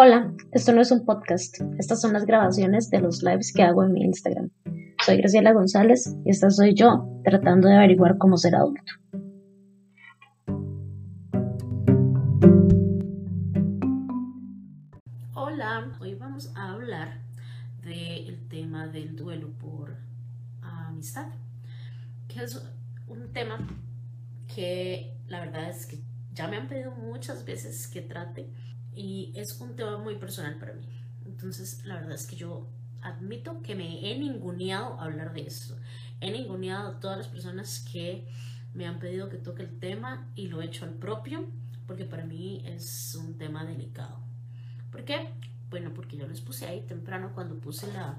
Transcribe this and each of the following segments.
Hola, esto no es un podcast, estas son las grabaciones de los lives que hago en mi Instagram. Soy Graciela González y esta soy yo tratando de averiguar cómo ser adulto. Hola, hoy vamos a hablar del tema del duelo por amistad, que es un tema que la verdad es que ya me han pedido muchas veces que trate y es un tema muy personal para mí. Entonces, la verdad es que yo admito que me he ninguneado a hablar de esto. He ninguneado a todas las personas que me han pedido que toque el tema y lo he hecho al propio, porque para mí es un tema delicado. ¿Por qué? Bueno, porque yo les puse ahí temprano cuando puse la,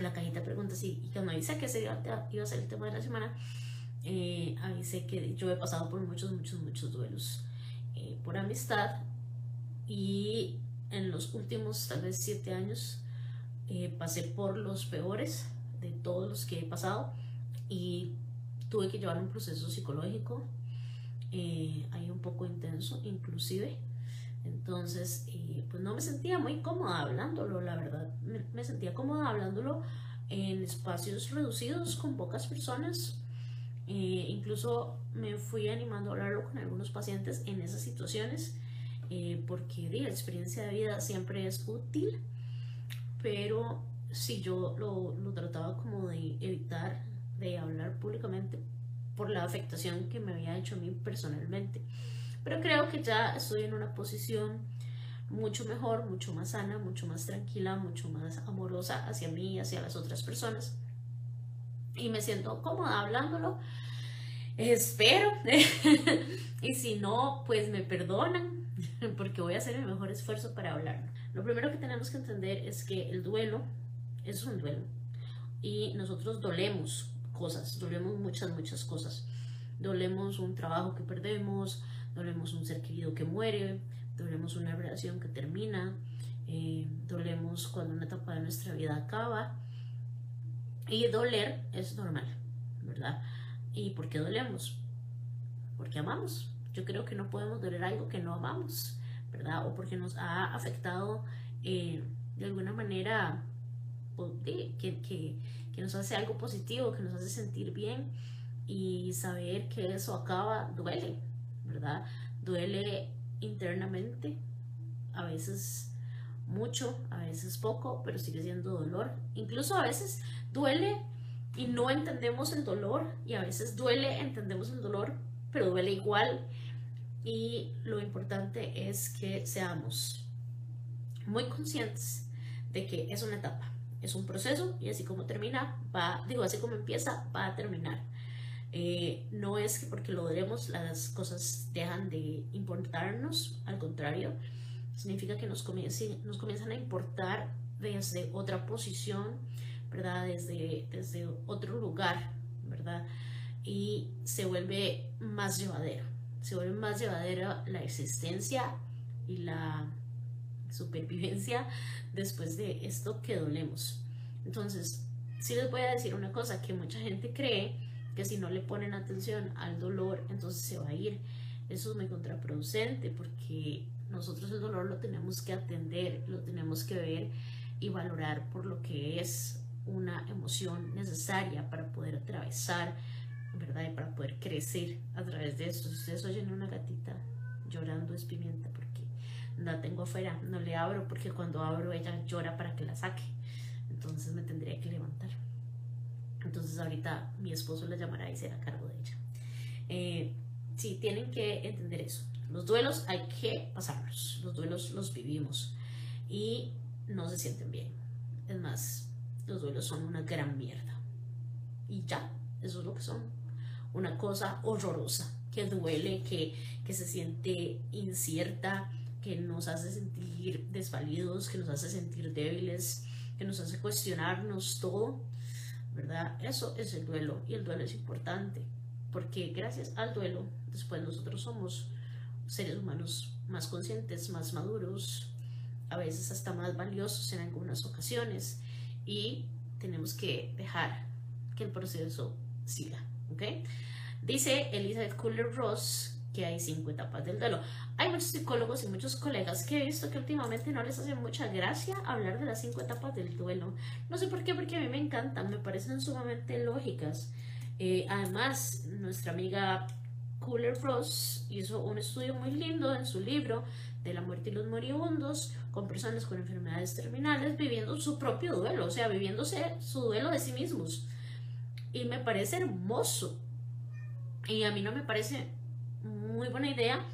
la cajita de preguntas y, y cuando avisé que ese iba, a ser el tema de la semana, eh, avisé que yo he pasado por muchos, muchos, muchos duelos eh, por amistad y en los últimos tal vez siete años eh, pasé por los peores de todos los que he pasado y tuve que llevar un proceso psicológico eh, ahí un poco intenso inclusive. Entonces eh, pues no me sentía muy cómoda hablándolo la verdad. Me, me, sentía cómoda hablándolo en espacios reducidos con pocas personas. Incluso me fui animando a hablarlo con algunos pacientes en esas situaciones eh, porque la experiencia de vida siempre es útil, pero si yo lo, lo, trataba como de evitar de hablar públicamente por la afectación que me había hecho a mí personalmente. Pero creo que ya estoy en una posición mucho mejor, mucho más sana, mucho más tranquila, mucho más amorosa hacia mí y hacia las otras personas. Y me siento cómoda hablándolo. Espero. y si no, pues me perdonan porque voy a hacer el mejor esfuerzo para hablar. Lo primero que tenemos que entender es que el duelo es un duelo y nosotros dolemos cosas, dolemos muchas, muchas cosas. Dolemos un trabajo que perdemos, dolemos un ser querido que muere, dolemos una relación que termina, eh, dolemos cuando una etapa de nuestra vida acaba. Y doler es normal, ¿verdad? ¿Y por qué dolemos? Porque amamos. Yo creo que no podemos doler algo que no amamos, ¿verdad? O porque nos ha afectado eh, de alguna manera, pues, que, que, que nos hace algo positivo, que nos hace sentir bien y saber que eso acaba duele, ¿verdad? Duele internamente, a veces mucho, a veces poco, pero sigue siendo dolor. Incluso a veces duele y no entendemos el dolor y a veces duele, entendemos el dolor, pero duele igual y lo importante es que seamos muy conscientes de que es una etapa, es un proceso y así como termina, va, digo, así como empieza, va a terminar. Eh, no es que porque lo veremos las cosas dejan de importarnos, al contrario, significa que nos, nos comienzan a importar desde otra posición, ¿verdad? Desde, desde otro lugar, ¿verdad? Y se vuelve más llevadero se vuelve más llevadera la existencia y la supervivencia después de esto que dolemos. Entonces, sí les voy a decir una cosa, que mucha gente cree que si no le ponen atención al dolor, entonces se va a ir. Eso es muy contraproducente porque nosotros el dolor lo tenemos que atender, lo tenemos que ver y valorar por lo que es una emoción necesaria para poder atravesar ¿verdad? Y para poder crecer a través de esto. Si ustedes oyen una gatita llorando es pimienta porque la tengo afuera, no le abro porque cuando abro ella llora para que la saque. Entonces me tendría que levantar. Entonces ahorita mi esposo la llamará y será cargo de ella. Eh, sí, tienen que entender eso. Los duelos hay que pasarlos. Los duelos los vivimos y no se sienten bien. Es más, los duelos son una gran mierda. Y ya, eso es lo que son una cosa horrorosa, que duele, que, que se siente incierta, que nos hace sentir desvalidos, que nos hace sentir débiles, que nos hace cuestionarnos todo, ¿verdad? Eso es el duelo y el duelo es importante, porque gracias al duelo, después nosotros somos seres humanos más conscientes, más maduros, a veces hasta más valiosos en algunas ocasiones y tenemos que dejar que el proceso siga. ¿Ok? Dice Elizabeth Kuller-Ross que hay cinco etapas del duelo. Hay muchos psicólogos y muchos colegas que he visto que últimamente no les hace mucha gracia hablar de las cinco etapas del duelo. No sé por qué, porque a mí me encantan, me parecen sumamente lógicas. Eh, además, nuestra amiga Cooler Ross hizo un estudio muy lindo en su libro de la muerte y los moribundos con personas con enfermedades terminales viviendo su propio duelo, o sea, viviéndose su duelo de sí mismos. Y me parece hermoso. Y a mí no me parece muy buena idea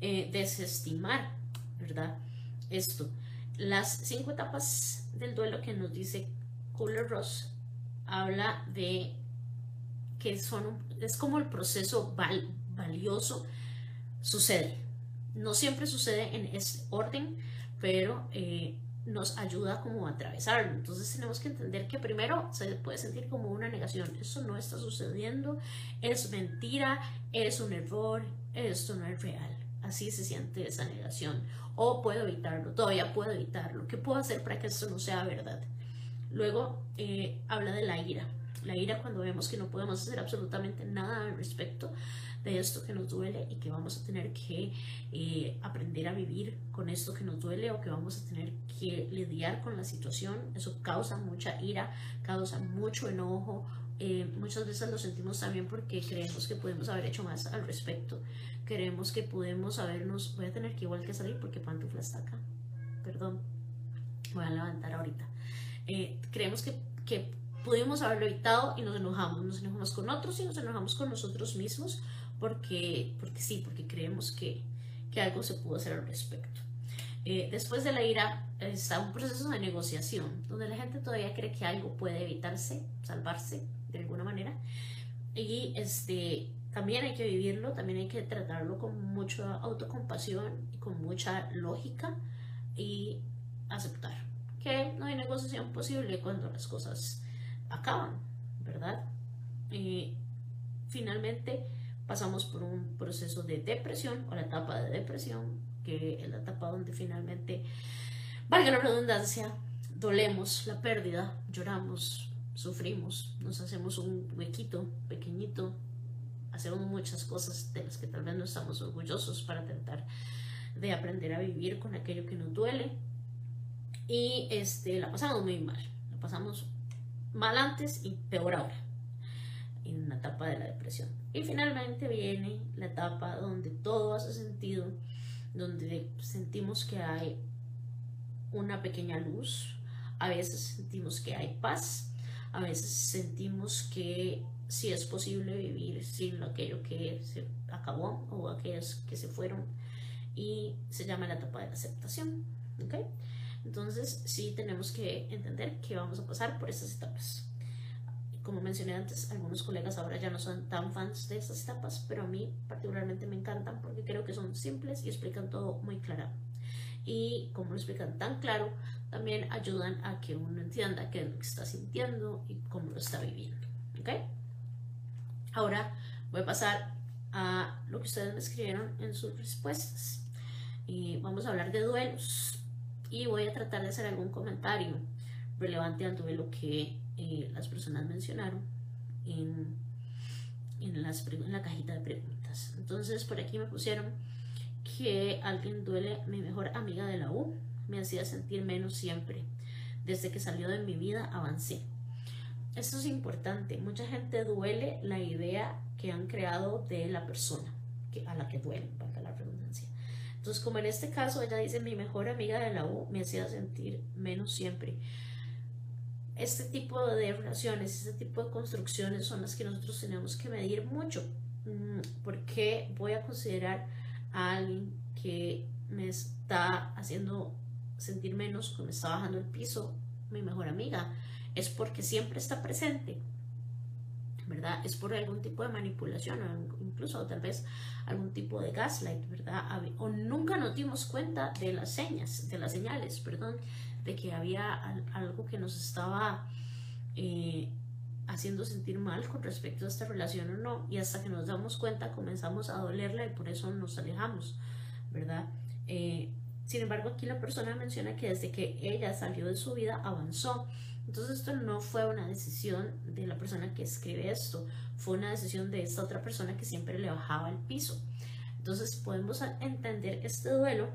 eh, desestimar, ¿verdad? Esto. Las cinco etapas del duelo que nos dice Cooler Ross habla de que son, es como el proceso valioso sucede. No siempre sucede en ese orden, pero eh, nos ayuda como a atravesarlo. Entonces tenemos que entender que primero se puede sentir como una negación. Eso no está sucediendo, es mentira, es un error, esto no es real. Así se siente esa negación. O puedo evitarlo, todavía puedo evitarlo. ¿Qué puedo hacer para que esto no sea verdad? Luego eh, habla de la ira. La ira cuando vemos que no podemos hacer absolutamente nada al respecto de esto que nos duele y que vamos a tener que eh, aprender a vivir con esto que nos duele o que vamos a tener que lidiar con la situación. Eso causa mucha ira, causa mucho enojo. Eh, muchas veces lo sentimos también porque creemos que podemos haber hecho más al respecto. Creemos que podemos habernos... Voy a tener que igual que salir porque Pantufla está acá. Perdón. Voy a levantar ahorita. Eh, creemos que, que pudimos haberlo evitado y nos enojamos. Nos enojamos con otros y nos enojamos con nosotros mismos porque, porque sí, porque creemos que, que algo se pudo hacer al respecto. Eh, después de la ira está un proceso de negociación, donde la gente todavía cree que algo puede evitarse, salvarse de alguna manera. Y este, también hay que vivirlo, también hay que tratarlo con mucha autocompasión y con mucha lógica y aceptar que no hay negociación posible cuando las cosas acaban, ¿verdad? Y finalmente pasamos por un proceso de depresión o la etapa de depresión, que es la etapa donde finalmente, valga la redundancia, dolemos la pérdida, lloramos, sufrimos, nos hacemos un huequito pequeñito, hacemos muchas cosas de las que tal vez no estamos orgullosos para tratar de aprender a vivir con aquello que nos duele y este, la pasamos muy mal, la pasamos mal antes y peor ahora en una etapa de la depresión. Y finalmente viene la etapa donde todo hace sentido, donde sentimos que hay una pequeña luz, a veces sentimos que hay paz, a veces sentimos que sí es posible vivir sin aquello que se acabó o aquellos que se fueron y se llama la etapa de la aceptación. ¿okay? Entonces sí tenemos que entender que vamos a pasar por esas etapas como mencioné antes, algunos colegas ahora ya no son tan fans de estas etapas, pero a mí particularmente me encantan porque creo que son simples y explican todo muy claro. Y como lo explican tan claro, también ayudan a que uno entienda qué es lo que está sintiendo y cómo lo está viviendo. ¿Ok? Ahora voy a pasar a lo que ustedes me escribieron en sus respuestas. Y vamos a hablar de duelos. Y voy a tratar de hacer algún comentario relevante al duelo que eh, las personas mencionaron en, en, las, en la cajita de preguntas. Entonces por aquí me pusieron que alguien duele, mi mejor amiga de la U, me hacía sentir menos siempre. Desde que salió de mi vida avancé. Esto es importante. Mucha gente duele la idea que han creado de la persona que, a la que duele, para la redundancia. Entonces, como en este caso, ella dice, mi mejor amiga de la U me hacía sentir menos siempre este tipo de relaciones, este tipo de construcciones son las que nosotros tenemos que medir mucho. Mm, porque voy a considerar a alguien que me está haciendo sentir menos, que me está bajando el piso, mi mejor amiga? Es porque siempre está presente, ¿verdad? Es por algún tipo de manipulación, o incluso tal vez algún tipo de gaslight, ¿verdad? O nunca nos dimos cuenta de las señas, de las señales, perdón, de que había algo que nos estaba eh, haciendo sentir mal con respecto a esta relación o no, y hasta que nos damos cuenta comenzamos a dolerla y por eso nos alejamos, ¿verdad? Eh, sin embargo, aquí la persona menciona que desde que ella salió de su vida avanzó. Entonces esto no fue una decisión de la persona que escribe esto, fue una decisión de esta otra persona que siempre le bajaba el piso. Entonces podemos entender este duelo.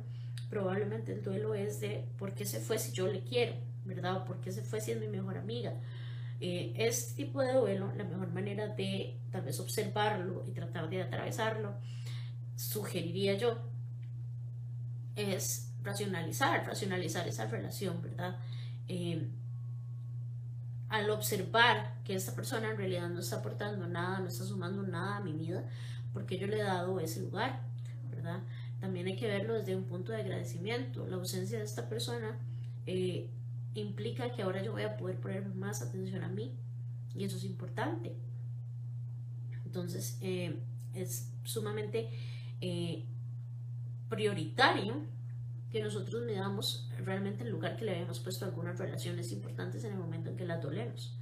Probablemente el duelo es de por qué se fue si yo le quiero, ¿verdad? O por qué se fue si es mi mejor amiga. Eh, este tipo de duelo, la mejor manera de tal vez observarlo y tratar de atravesarlo, sugeriría yo, es racionalizar, racionalizar esa relación, ¿verdad? Eh, al observar que esta persona en realidad no está aportando nada, no está sumando nada a mi vida, porque yo le he dado ese lugar, ¿verdad? También hay que verlo desde un punto de agradecimiento. La ausencia de esta persona eh, implica que ahora yo voy a poder poner más atención a mí y eso es importante. Entonces eh, es sumamente eh, prioritario que nosotros damos realmente el lugar que le habíamos puesto a algunas relaciones importantes en el momento en que las dolemos,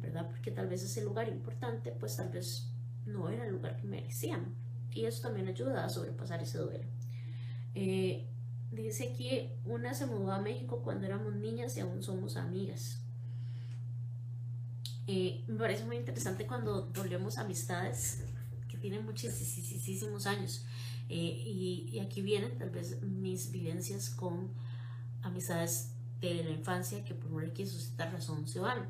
¿verdad? Porque tal vez ese lugar importante, pues tal vez no era el lugar que merecían. Y eso también ayuda a sobrepasar ese duelo. Eh, dice aquí, una se mudó a México cuando éramos niñas y aún somos amigas. Eh, me parece muy interesante cuando volvemos amistades que tienen muchísimos años. Eh, y, aquí vienen tal vez mis vivencias con amistades de la infancia que por una o Z razón se van,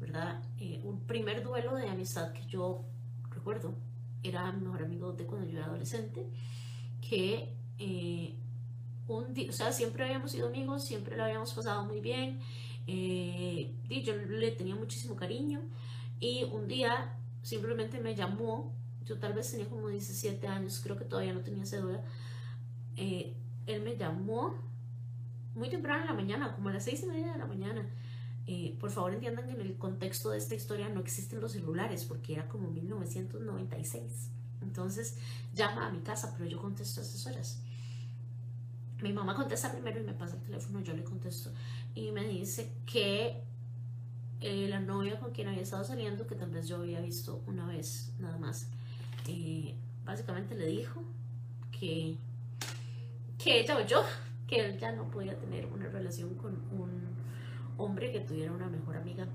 ¿verdad? un primer duelo de amistad que yo recuerdo, era mi mejor amigo de cuando yo era adolescente, que eh, un día, o sea, siempre habíamos sido amigos, siempre lo habíamos pasado muy bien, eh, y yo le tenía muchísimo cariño, y un día simplemente me llamó, yo tal vez tenía como 17 años, creo que todavía no tenía cédula, eh, él me llamó muy temprano en la mañana, como a las 6 y media de la mañana, eh, por favor entiendan que en el contexto de esta historia no existen los celulares porque era como 1996. Entonces llama a mi casa, pero yo contesto a esas horas. Mi mamá contesta primero y me pasa el teléfono, yo le contesto y me dice que eh, la novia con quien había estado saliendo, que tal vez yo había visto una vez nada más, eh, básicamente le dijo que, que ella o yo, que él ya no podía tener una relación con un hombre que tuviera una mejor amiga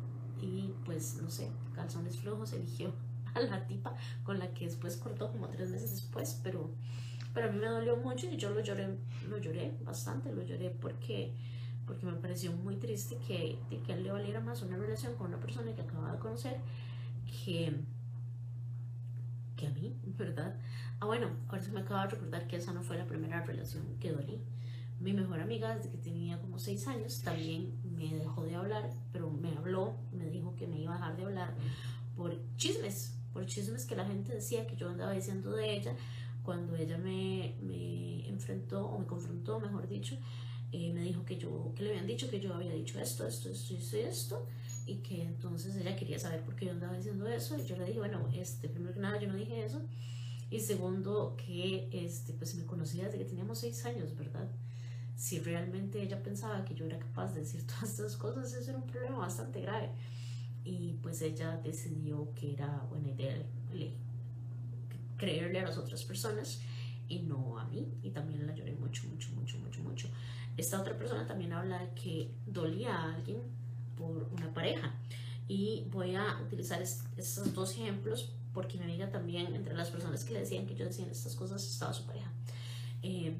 y pues no sé, calzones flojos eligió a la tipa con la que después cortó como tres meses después, pero, pero a mí me dolió mucho y yo lo lloré, lo lloré bastante, lo lloré porque, porque me pareció muy triste que, que a él le valiera más una relación con una persona que acababa de conocer que, que a mí, ¿verdad? Ah, bueno, ahora se me acaba de recordar que esa no fue la primera relación que dolí mi mejor amiga desde que tenía como seis años también me dejó de hablar, pero me habló, me dijo que me iba a dejar de hablar por chismes, por chismes que la gente decía que yo andaba diciendo de ella cuando ella me, me enfrentó o me confrontó, mejor dicho, eh, me dijo que yo, que le habían dicho que yo había dicho esto, esto, esto, esto, esto, y que entonces ella quería saber por qué yo andaba diciendo eso, y yo le dije, bueno, este, primero que nada yo no dije eso, y segundo que, este, pues me conocía desde que teníamos seis años, ¿verdad? Si realmente ella pensaba que yo era capaz de decir todas estas cosas, eso era un problema bastante grave. Y pues ella decidió que era buena idea creerle a las otras personas y no a mí. Y también la lloré mucho, mucho, mucho, mucho, mucho. Esta otra persona también habla de que dolía a alguien por una pareja. Y voy a utilizar estos dos ejemplos porque mi amiga también, entre las personas que decían que yo decía estas cosas, estaba su pareja. Eh,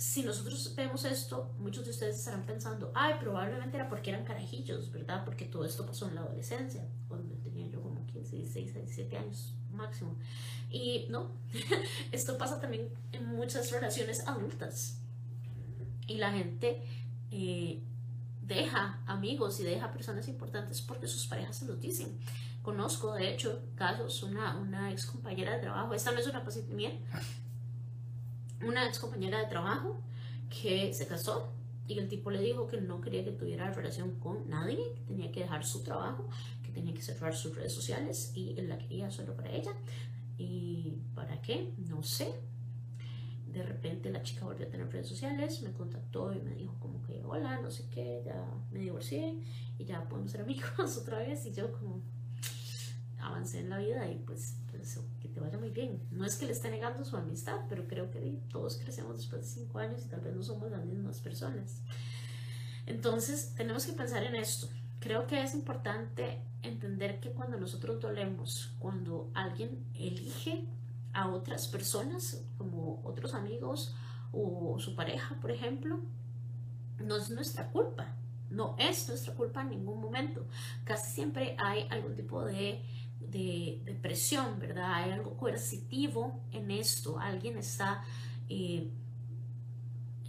si nosotros vemos esto, muchos de ustedes estarán pensando, ay, probablemente era porque eran carajillos, ¿verdad? Porque todo esto pasó en la adolescencia, cuando tenía yo como 15, 16, 17 años máximo. Y no, esto pasa también en muchas relaciones adultas. Y la gente eh, deja amigos y deja personas importantes porque sus parejas se los dicen. Conozco, de hecho, casos, una, una ex compañera de trabajo, esta no es una paciente mía, una ex compañera de trabajo que se casó y el tipo le dijo que no quería que tuviera relación con nadie, que tenía que dejar su trabajo, que tenía que cerrar sus redes sociales y él la quería solo para ella. ¿Y para qué? No sé. De repente la chica volvió a tener redes sociales, me contactó y me dijo como que hola, no sé qué, ya me divorcié y ya podemos ser amigos otra vez y yo como avancé en la vida y pues, pues vaya muy bien. No es que le esté negando su amistad, pero creo que todos crecemos después de cinco años y tal vez no somos las mismas personas. Entonces, tenemos que pensar en esto. Creo que es importante entender que cuando nosotros dolemos, cuando alguien elige a otras personas, como otros amigos o su pareja, por ejemplo, no es nuestra culpa. No es nuestra culpa en ningún momento. Casi siempre hay algún tipo de, de, presión, ¿verdad? Hay algo coercitivo en esto. Alguien está eh,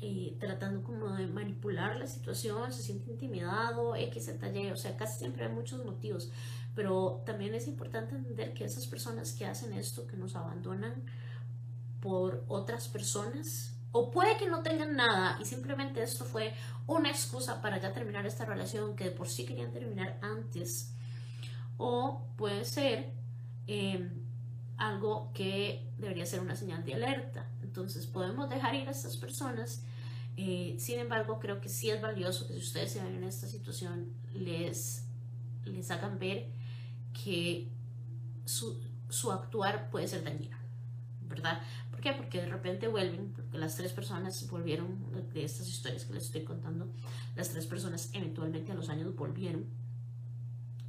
eh, tratando como de manipular la situación, se siente intimidado, X, Y, o sea, casi siempre hay muchos motivos. Pero también es importante entender que esas personas que hacen esto, que nos abandonan por otras personas, o puede que no tengan nada y simplemente esto fue una excusa para ya terminar esta relación que de por sí querían terminar antes. O puede ser em, algo que debería ser una señal de alerta. Entonces podemos dejar ir a estas personas. Eh, sin embargo, creo que sí es valioso que si ustedes se ven en esta situación, les, les hagan ver que su, su actuar puede ser dañino, ¿verdad? ¿Por qué? Porque de repente vuelven, porque las tres personas volvieron, de estas historias que les estoy contando, las tres personas eventualmente a los años volvieron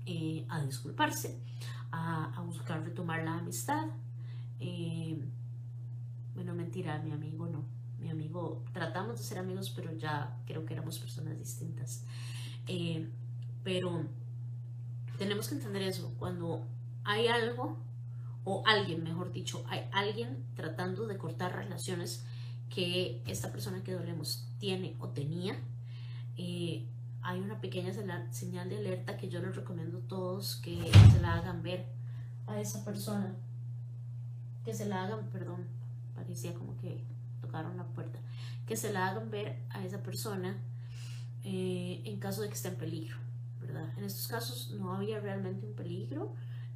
eh, a disculparse, a, buscar retomar la amistad. Eh, bueno, mentira, mi amigo no. Mi amigo, tratamos de ser amigos, pero ya creo que éramos personas distintas. Eh, pero tenemos que entender eso, cuando hay algo o alguien, mejor dicho, hay alguien tratando de cortar relaciones que esta persona que dolemos tiene o tenía. Eh, hay una pequeña señal de alerta que yo les recomiendo a todos que se la hagan ver a esa persona. Que se la hagan, perdón, parecía como que tocaron la puerta. Que se la hagan ver a esa persona eh, en caso de que esté en peligro, ¿verdad? En estos casos no había realmente un peligro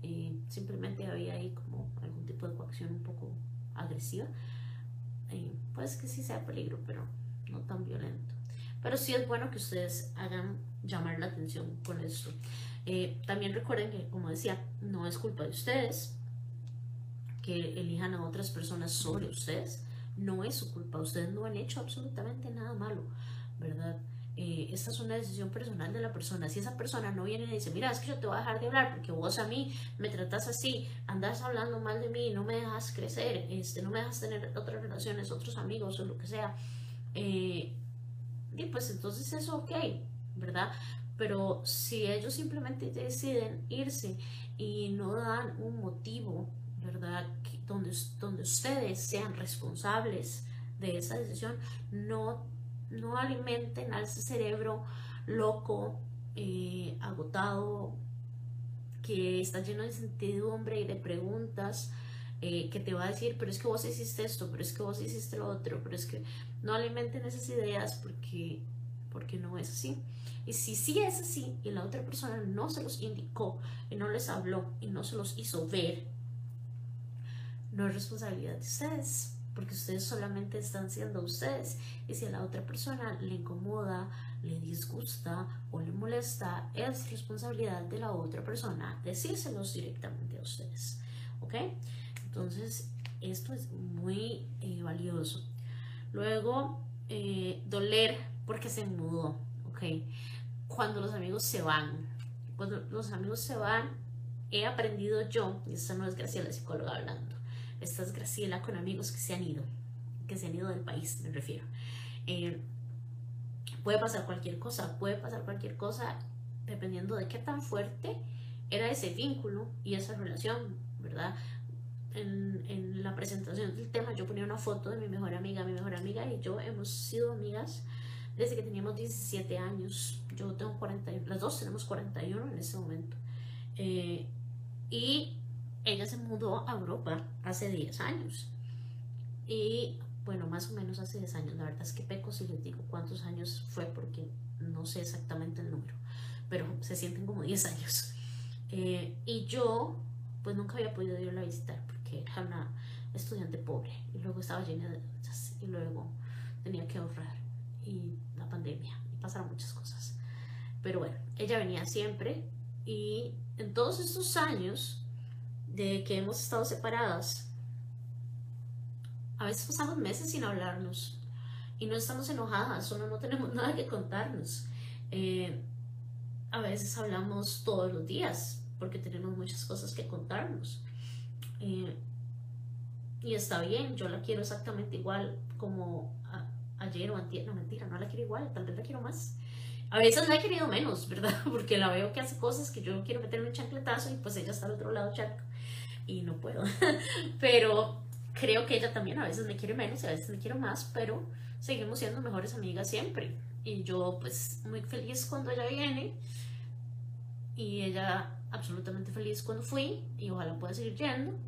eh, simplemente había ahí como algún tipo de coacción un poco agresiva. Eh, pues que sí sea peligro, pero no tan violento. Pero sí es bueno que ustedes hagan llamar la atención con esto. Eh, también recuerden que, como decía, no es culpa de ustedes que elijan a otras personas sobre ustedes. No es su culpa. Ustedes no han hecho absolutamente nada malo, ¿verdad? Eh, esta es una decisión personal de la persona. Si esa persona no viene y dice, mira, es que yo te voy a dejar de hablar porque vos a mí me tratas así, andas hablando mal de mí, no me dejas crecer, este, no me dejas tener otras relaciones, otros amigos o lo que sea, eh, pues entonces es ok, ¿verdad? Pero si ellos simplemente deciden irse y no dan un motivo, ¿verdad? donde, donde ustedes sean responsables de esa decisión, no no alimenten a ese cerebro loco, eh, agotado, que está lleno de incertidumbre y de preguntas, eh, que te va a decir, pero es que vos hiciste esto, pero es que vos hiciste lo otro, pero es que no alimenten esas ideas porque, porque no es así. Y si sí es así y la otra persona no se los indicó y no les habló y no se los hizo ver, no es responsabilidad de ustedes porque ustedes solamente están siendo ustedes. Y si a la otra persona le incomoda, le disgusta o le molesta, es responsabilidad de la otra persona decírselos directamente a ustedes. ¿Ok? Entonces, esto es muy eh, valioso. Luego, eh, doler porque se mudó. ¿Ok? Cuando los amigos se van. Cuando los amigos se van, he aprendido yo, y esta no es Graciela, la psicóloga hablando, esta es Graciela con amigos que se han ido, que se han ido del país, me refiero. Eh, puede pasar cualquier cosa, puede pasar cualquier cosa dependiendo de qué tan fuerte era ese vínculo y esa relación, ¿verdad? En, la presentación del tema yo ponía una foto de mi mejor amiga, mi mejor amiga y yo hemos sido amigas desde que teníamos 17 años. Yo tengo 40, las dos tenemos 41 en ese momento. Eh, y ella se mudó a Europa hace 10 años. Y bueno, más o menos hace 10 años. La verdad es que peco si les digo cuántos años fue porque no sé exactamente el número, pero se sienten como 10 años. Eh, y yo, pues nunca había podido irla a visitar porque era una estudiante pobre y luego estaba llena de deudas y luego tenía que ahorrar y la pandemia y pasaron muchas cosas. Pero bueno, ella venía siempre y en todos estos años de que hemos estado separadas, a veces pasamos meses sin hablarnos y no estamos enojadas, solo no tenemos nada que contarnos. Eh, a veces hablamos todos los días porque tenemos muchas cosas que contarnos. Eh, y está bien, yo la quiero exactamente igual como ayer o antier, no mentira, no la quiero igual, tal vez la quiero más. A veces la he querido menos, ¿verdad? Porque la veo que hace cosas que yo quiero meterme un chancletazo y pues ella está al otro lado charco y no puedo. pero creo que ella también a veces me quiere menos y a veces me quiero más, pero seguimos siendo mejores amigas siempre. Y yo pues muy feliz cuando ella viene y ella absolutamente feliz cuando fui y ojalá pueda seguir yendo.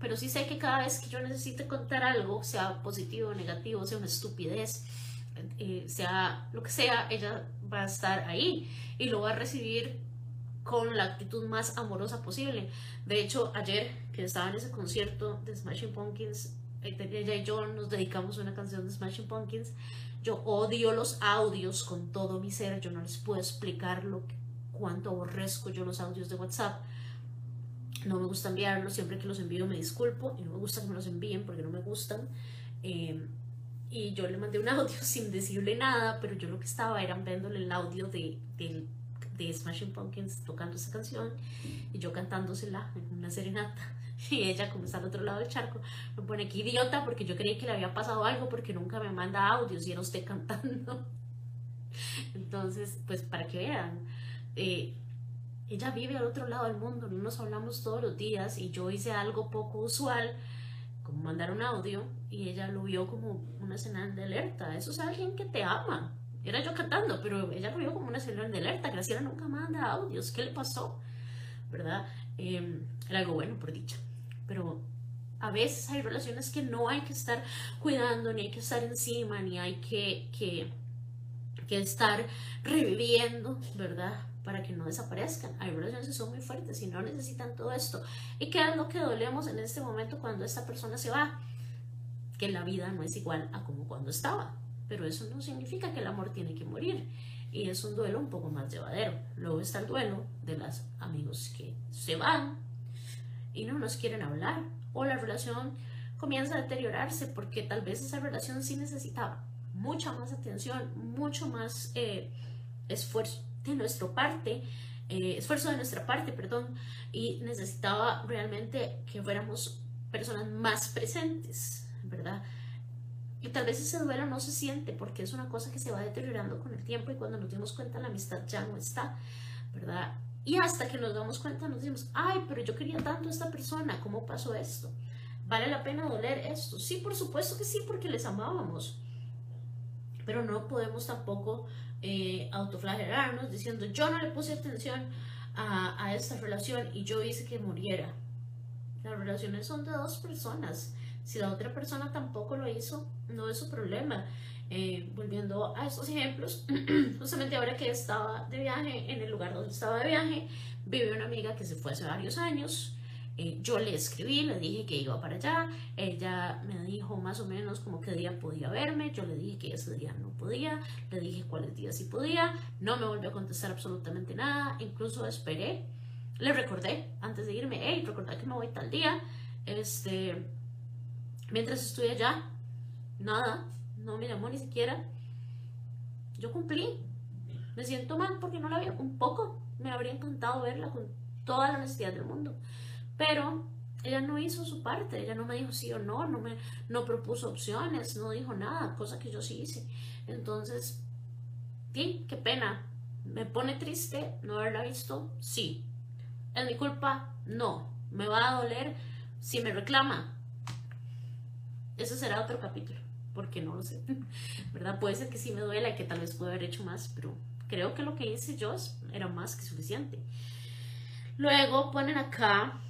Pero sí sé que cada vez que yo necesite contar algo, sea positivo o negativo, sea una estupidez, eh, sea lo que sea, ella va a estar ahí y lo va a recibir con la actitud más amorosa posible. De hecho, ayer que estaba en ese concierto de Smashing Pumpkins, ella y yo nos dedicamos a una canción de Smashing Pumpkins. Yo odio los audios con todo mi ser, yo no les puedo explicar lo cuánto aborrezco yo los audios de WhatsApp. No me gusta enviarlos, siempre que los envío me disculpo y no me gusta que me los envíen porque no me gustan. Eh, y yo le mandé un audio sin decirle nada, pero yo lo que estaba era enviándole el audio de, de, de Smashing Pumpkins tocando esa canción y yo cantándosela en una serenata. Y ella, como está al otro lado del charco, me pone que idiota porque yo creí que le había pasado algo porque nunca me manda audios y era usted cantando. Entonces, pues para que vean, eh, ella vive al otro lado del mundo, no nos hablamos todos los días y yo hice algo poco usual como mandar un audio y ella lo vio como una señal de alerta. Eso es alguien que te ama. Era yo cantando, pero ella lo vio como una señal de alerta. Graciela nunca manda audios. ¿Qué le pasó? ¿Verdad? Eh, era algo bueno, por dicha. Pero a veces hay relaciones que no hay que estar cuidando, ni hay que estar encima, ni hay que, que, que estar reviviendo, ¿verdad? Para que no desaparezcan. Hay relaciones que son muy fuertes y no necesitan todo esto. ¿Y qué es lo que dolemos en este momento cuando esta persona se va? Que la vida no es igual a como cuando estaba. Pero eso no significa que el amor tiene que morir. Y es un duelo un poco más llevadero. Luego está el duelo de los amigos que se van y no nos quieren hablar. O la relación comienza a deteriorarse porque tal vez esa relación sí necesitaba mucha más atención, mucho más eh, esfuerzo de nuestra parte, eh, esfuerzo de nuestra parte, perdón, y necesitaba realmente que fuéramos personas más presentes, ¿verdad? Y tal vez ese duelo no se siente porque es una cosa que se va deteriorando con el tiempo y cuando nos dimos cuenta la amistad ya no está, ¿verdad? Y hasta que nos damos cuenta nos decimos, ay, pero yo quería tanto a esta persona, ¿cómo pasó esto? ¿Vale la pena doler esto? Sí, por supuesto que sí, porque les amábamos. Pero no podemos tampoco eh, autoflagelarnos diciendo yo no le puse atención a, a esta relación y yo hice que muriera. Las relaciones son de dos personas. Si la otra persona tampoco lo hizo, no es su problema. Eh, volviendo a estos ejemplos, justamente ahora que estaba de viaje, en el lugar donde estaba de viaje, vive una amiga que se fue hace varios años eh, yo le escribí, le dije que iba para allá, ella me dijo más o menos como qué día podía verme, yo le dije que ese día no podía, le dije cuáles días sí podía, no me volvió a contestar absolutamente nada, incluso esperé, le recordé antes de irme, hey, recordá que me voy tal día, este, mientras estuve allá, nada, no me llamó ni siquiera, yo cumplí, me siento mal porque no la vi un poco, me habría encantado verla con toda la honestidad del mundo. Pero ella no hizo su parte, ella no me dijo sí o no, no me no propuso opciones, no dijo nada, cosa que yo sí hice. Entonces, sí, qué pena. ¿Me pone triste no haberla visto? Sí. ¿Es mi culpa? No. ¿Me va a doler si me reclama? Ese será otro capítulo, porque no lo sé. ¿Verdad? Puede ser que sí me duela y que tal vez pude haber hecho más, pero creo que lo que hice yo era más que suficiente. Luego ponen acá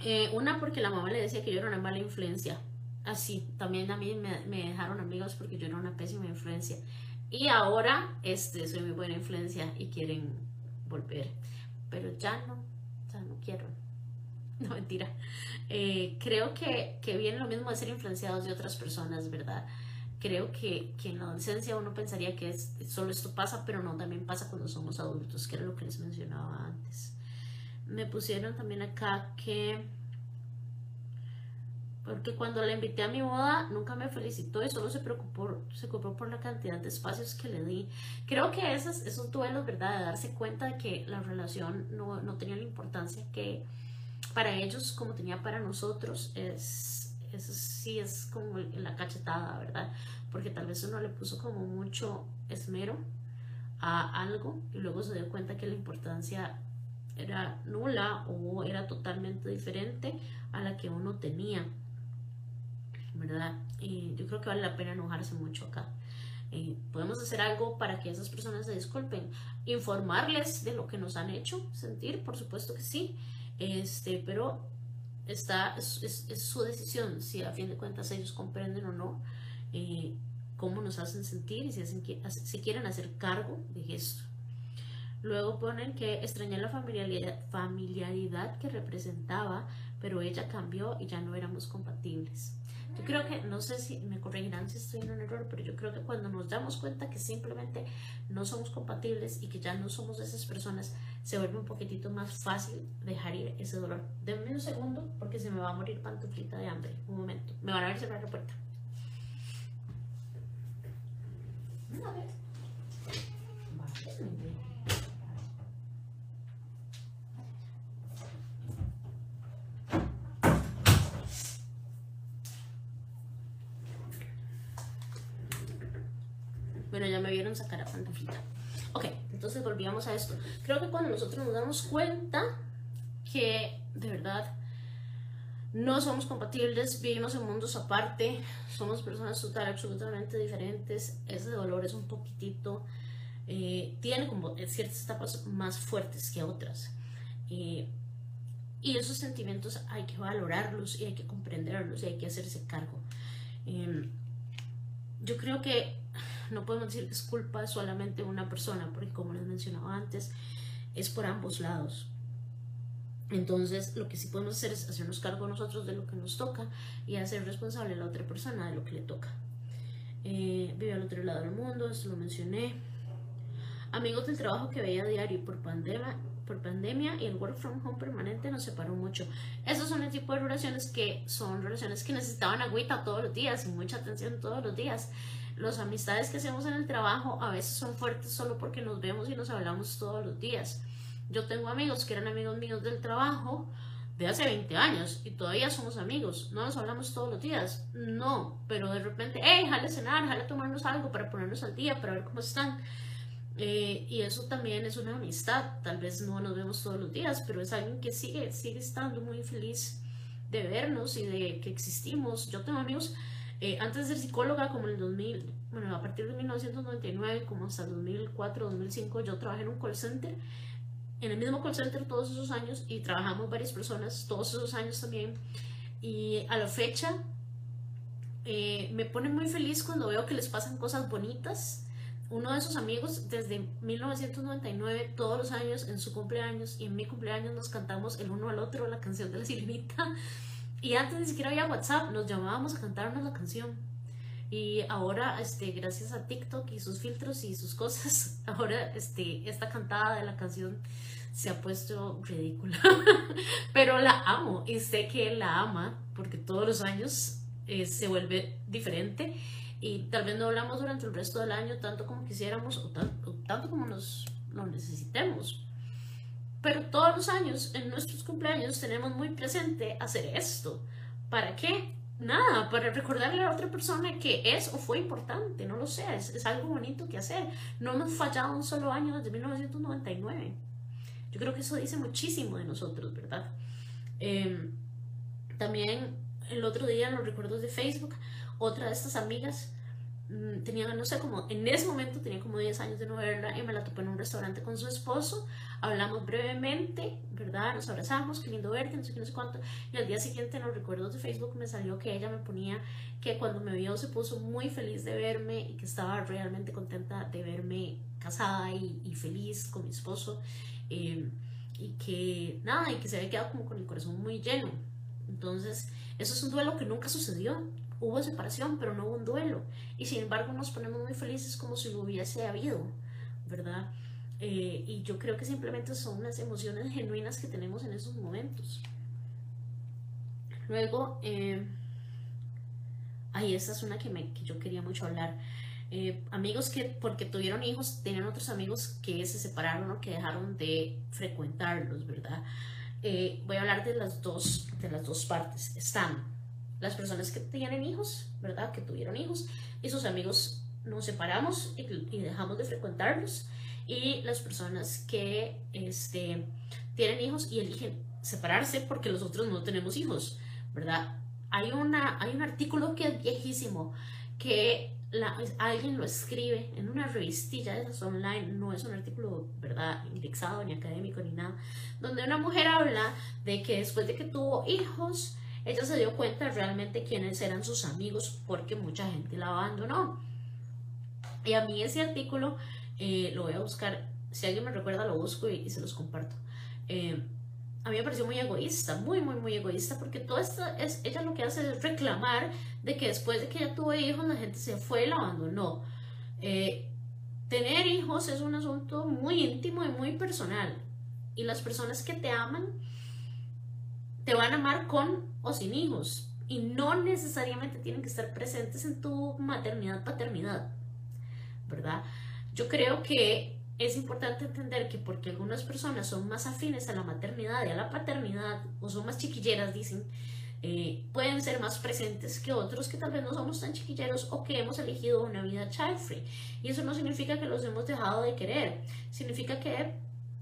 eh, una porque la mamá le decía que yo era una mala influencia. Así, también a mí me, dejaron amigos porque yo era una pésima influencia. Y ahora este, soy muy buena influencia y quieren volver. Pero ya no, ya no quiero. No, mentira. Eh, creo que, que viene lo mismo de ser influenciados de otras personas, ¿verdad? Creo que, que en la adolescencia uno pensaría que es, solo esto pasa, pero no, también pasa cuando somos adultos, que era lo que les mencionaba antes me pusieron también acá que porque cuando la invité a mi boda nunca me felicitó y solo se preocupó, se preocupó por la cantidad de espacios que le di. Creo que esos duelos, ¿verdad? De darse cuenta de que la relación no, no tenía la importancia que para ellos como tenía para nosotros, es, eso sí es como la cachetada, ¿verdad? Porque tal vez uno le puso como mucho esmero a algo y luego se dio cuenta que la importancia era nula o era totalmente diferente a la que uno tenía, ¿verdad? Y yo creo que vale la pena enojarse mucho acá. Eh, podemos hacer algo para que esas personas se disculpen, informarles de lo que nos han hecho sentir, por supuesto que sí, este, pero está, es, su decisión si a fin de cuentas ellos comprenden o no eh, cómo nos hacen sentir y si, hacen, si quieren hacer cargo de esto. Luego ponen que extrañé la familiaridad, familiaridad que representaba, pero ella cambió y ya no éramos compatibles. Yo creo que, no sé si me corregirán si estoy en un error, pero yo creo que cuando nos damos cuenta que simplemente no somos compatibles y que ya no somos esas personas, se vuelve un poquitito más fácil dejar ir ese dolor. Denme un segundo porque se me va a morir pantuflita de hambre. Un momento. Me van a ver cerrar la puerta. A ver. Bueno, ya me vieron sacar a pantuflita. Ok, entonces volvíamos a esto. Creo que cuando nosotros nos damos cuenta que de verdad no somos compatibles, vivimos en mundos aparte, somos personas total, absolutamente diferentes, ese dolor es un poquitito, eh, tiene como ciertas etapas más fuertes que otras. y esos sentimientos hay que valorarlos y hay que comprenderlos y hay que hacerse cargo. Em, yo creo que no podemos decir que es culpa solamente de una persona, porque como les mencionaba antes, es por ambos lados. Entonces, lo que sí podemos hacer es hacernos cargo nosotros de lo que nos toca y hacer responsable a la otra persona de lo que le toca. Eh, vive al otro lado del mundo, esto lo mencioné. Amigos del trabajo que veía diario por pandemia, por pandemia y el work from home permanente nos separó mucho. Esos son el tipo de relaciones que son relaciones que necesitaban agüita todos los días y mucha atención todos los días. Las amistades que hacemos en el trabajo a veces son fuertes solo porque nos vemos y nos hablamos todos los días. Yo tengo amigos que eran amigos míos del trabajo de hace 20 años y todavía somos amigos. No nos hablamos todos los días, no, pero de repente, hey, jale cenar, jale tomarnos algo para ponernos al día, para ver cómo están. Eh, y eso también es una amistad. Tal vez no nos vemos todos los días, pero es alguien que sigue, sigue estando muy feliz de vernos y de que existimos. Yo tengo amigos eh, antes de ser psicóloga, como en el 2000, bueno, a partir de 1999, como hasta el 2004, 2005, yo trabajé en un call center, en el mismo call center todos esos años y trabajamos varias personas todos esos años también. Y a la fecha eh, me pone muy feliz cuando veo que les pasan cosas bonitas. Uno de esos amigos, desde 1999, todos los años, en su cumpleaños y en mi cumpleaños, nos cantamos el uno al otro la canción de la sirenita. Y antes ni siquiera había WhatsApp, nos llamábamos a cantarnos la canción. Y ahora, este, gracias a TikTok y sus filtros y sus cosas, ahora este, esta cantada de la canción se ha puesto ridícula. Pero la amo y sé que él la ama porque todos los años eh, se vuelve diferente y tal vez no hablamos durante el resto del año tanto como quisiéramos o, o tanto como nos lo necesitemos. Pero todos los años, en nuestros cumpleaños, tenemos muy presente hacer esto. ¿Para qué? Nada, para recordarle a la otra persona que es o fue importante, no lo sé, es, algo bonito que hacer. No hemos fallado un solo año desde 1999. Yo creo que eso dice muchísimo de nosotros, ¿verdad? Em, también el otro día en los recuerdos de Facebook, otra de estas amigas mm, tenía, no sé, como en ese momento tenía como 10 años de no verla y me la topé en un restaurante con su esposo hablamos brevemente, ¿verdad? Nos abrazamos, qué lindo verte, no sé qué, no sé cuánto. Y al día siguiente en los recuerdos de Facebook me salió que ella me ponía que cuando me vio se puso muy feliz de verme y que estaba realmente contenta de verme casada y, feliz con mi esposo. Em, y que nada, y que se había quedado como con el corazón muy lleno. Entonces, eso es un duelo que nunca sucedió. Hubo separación, pero no hubo un duelo. Y sin embargo nos ponemos muy felices como si lo hubiese habido, ¿verdad? Eh, y yo creo que simplemente son unas emociones genuinas que tenemos en esos momentos. Luego, eh, ahí esta es una que, me, que yo quería mucho hablar. Eh, amigos que porque tuvieron hijos, tenían otros amigos que se separaron o que dejaron de frecuentarlos, ¿verdad? eh, voy a hablar de las, dos, de las dos partes. Están las personas que tienen hijos, ¿verdad? Que tuvieron hijos y sus amigos nos separamos y, y dejamos de frecuentarlos. Y las personas que este, tienen hijos y eligen separarse porque los otros no tenemos hijos, ¿verdad? Hay, una, hay un artículo que es viejísimo que alguien lo escribe en una revistilla de esas online, no es un artículo, ¿verdad?, indexado ni académico ni nada, donde una mujer habla de que después de que tuvo hijos, ella se dio cuenta realmente quiénes eran sus amigos porque mucha gente la abandonó. Y a mí ese artículo eh, lo voy a buscar, si alguien me recuerda lo busco y, se los comparto. Eh, a mí me pareció muy egoísta, muy, muy, muy egoísta, porque todo esto es, ella lo que hace es reclamar de que después de que ella tuvo hijos, la gente se fue y la abandonó. Eh, tener hijos es un asunto muy íntimo y muy personal. Y las personas que te aman te van a amar con o sin hijos. Y no necesariamente tienen que estar presentes en tu maternidad, paternidad. ¿Verdad? Yo creo que es importante entender que porque algunas personas son más afines a la maternidad y a la paternidad, o son más chiquilleras, dicen, eh, pueden ser más presentes que otros que tal vez no somos tan chiquilleros o que hemos elegido una vida child free. Y eso no significa que los hemos dejado de querer, significa que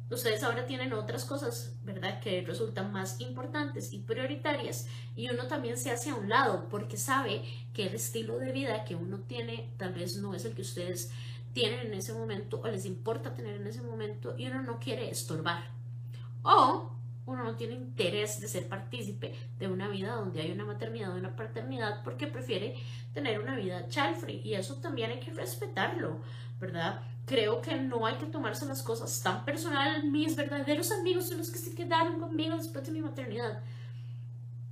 ustedes ahora tienen otras cosas, ¿verdad?, que resultan más importantes y prioritarias y uno también se hace a un lado porque sabe que el estilo de vida que uno tiene tal vez no es el que ustedes tienen en ese momento o les importa tener en ese momento y uno no quiere estorbar. O uno no tiene interés de ser partícipe de una vida donde hay una maternidad o una paternidad porque prefiere tener una vida child free y eso también hay que respetarlo, ¿verdad? Creo que no hay que tomarse las cosas tan personal. Mis verdaderos amigos son los que se quedaron conmigo después de mi maternidad.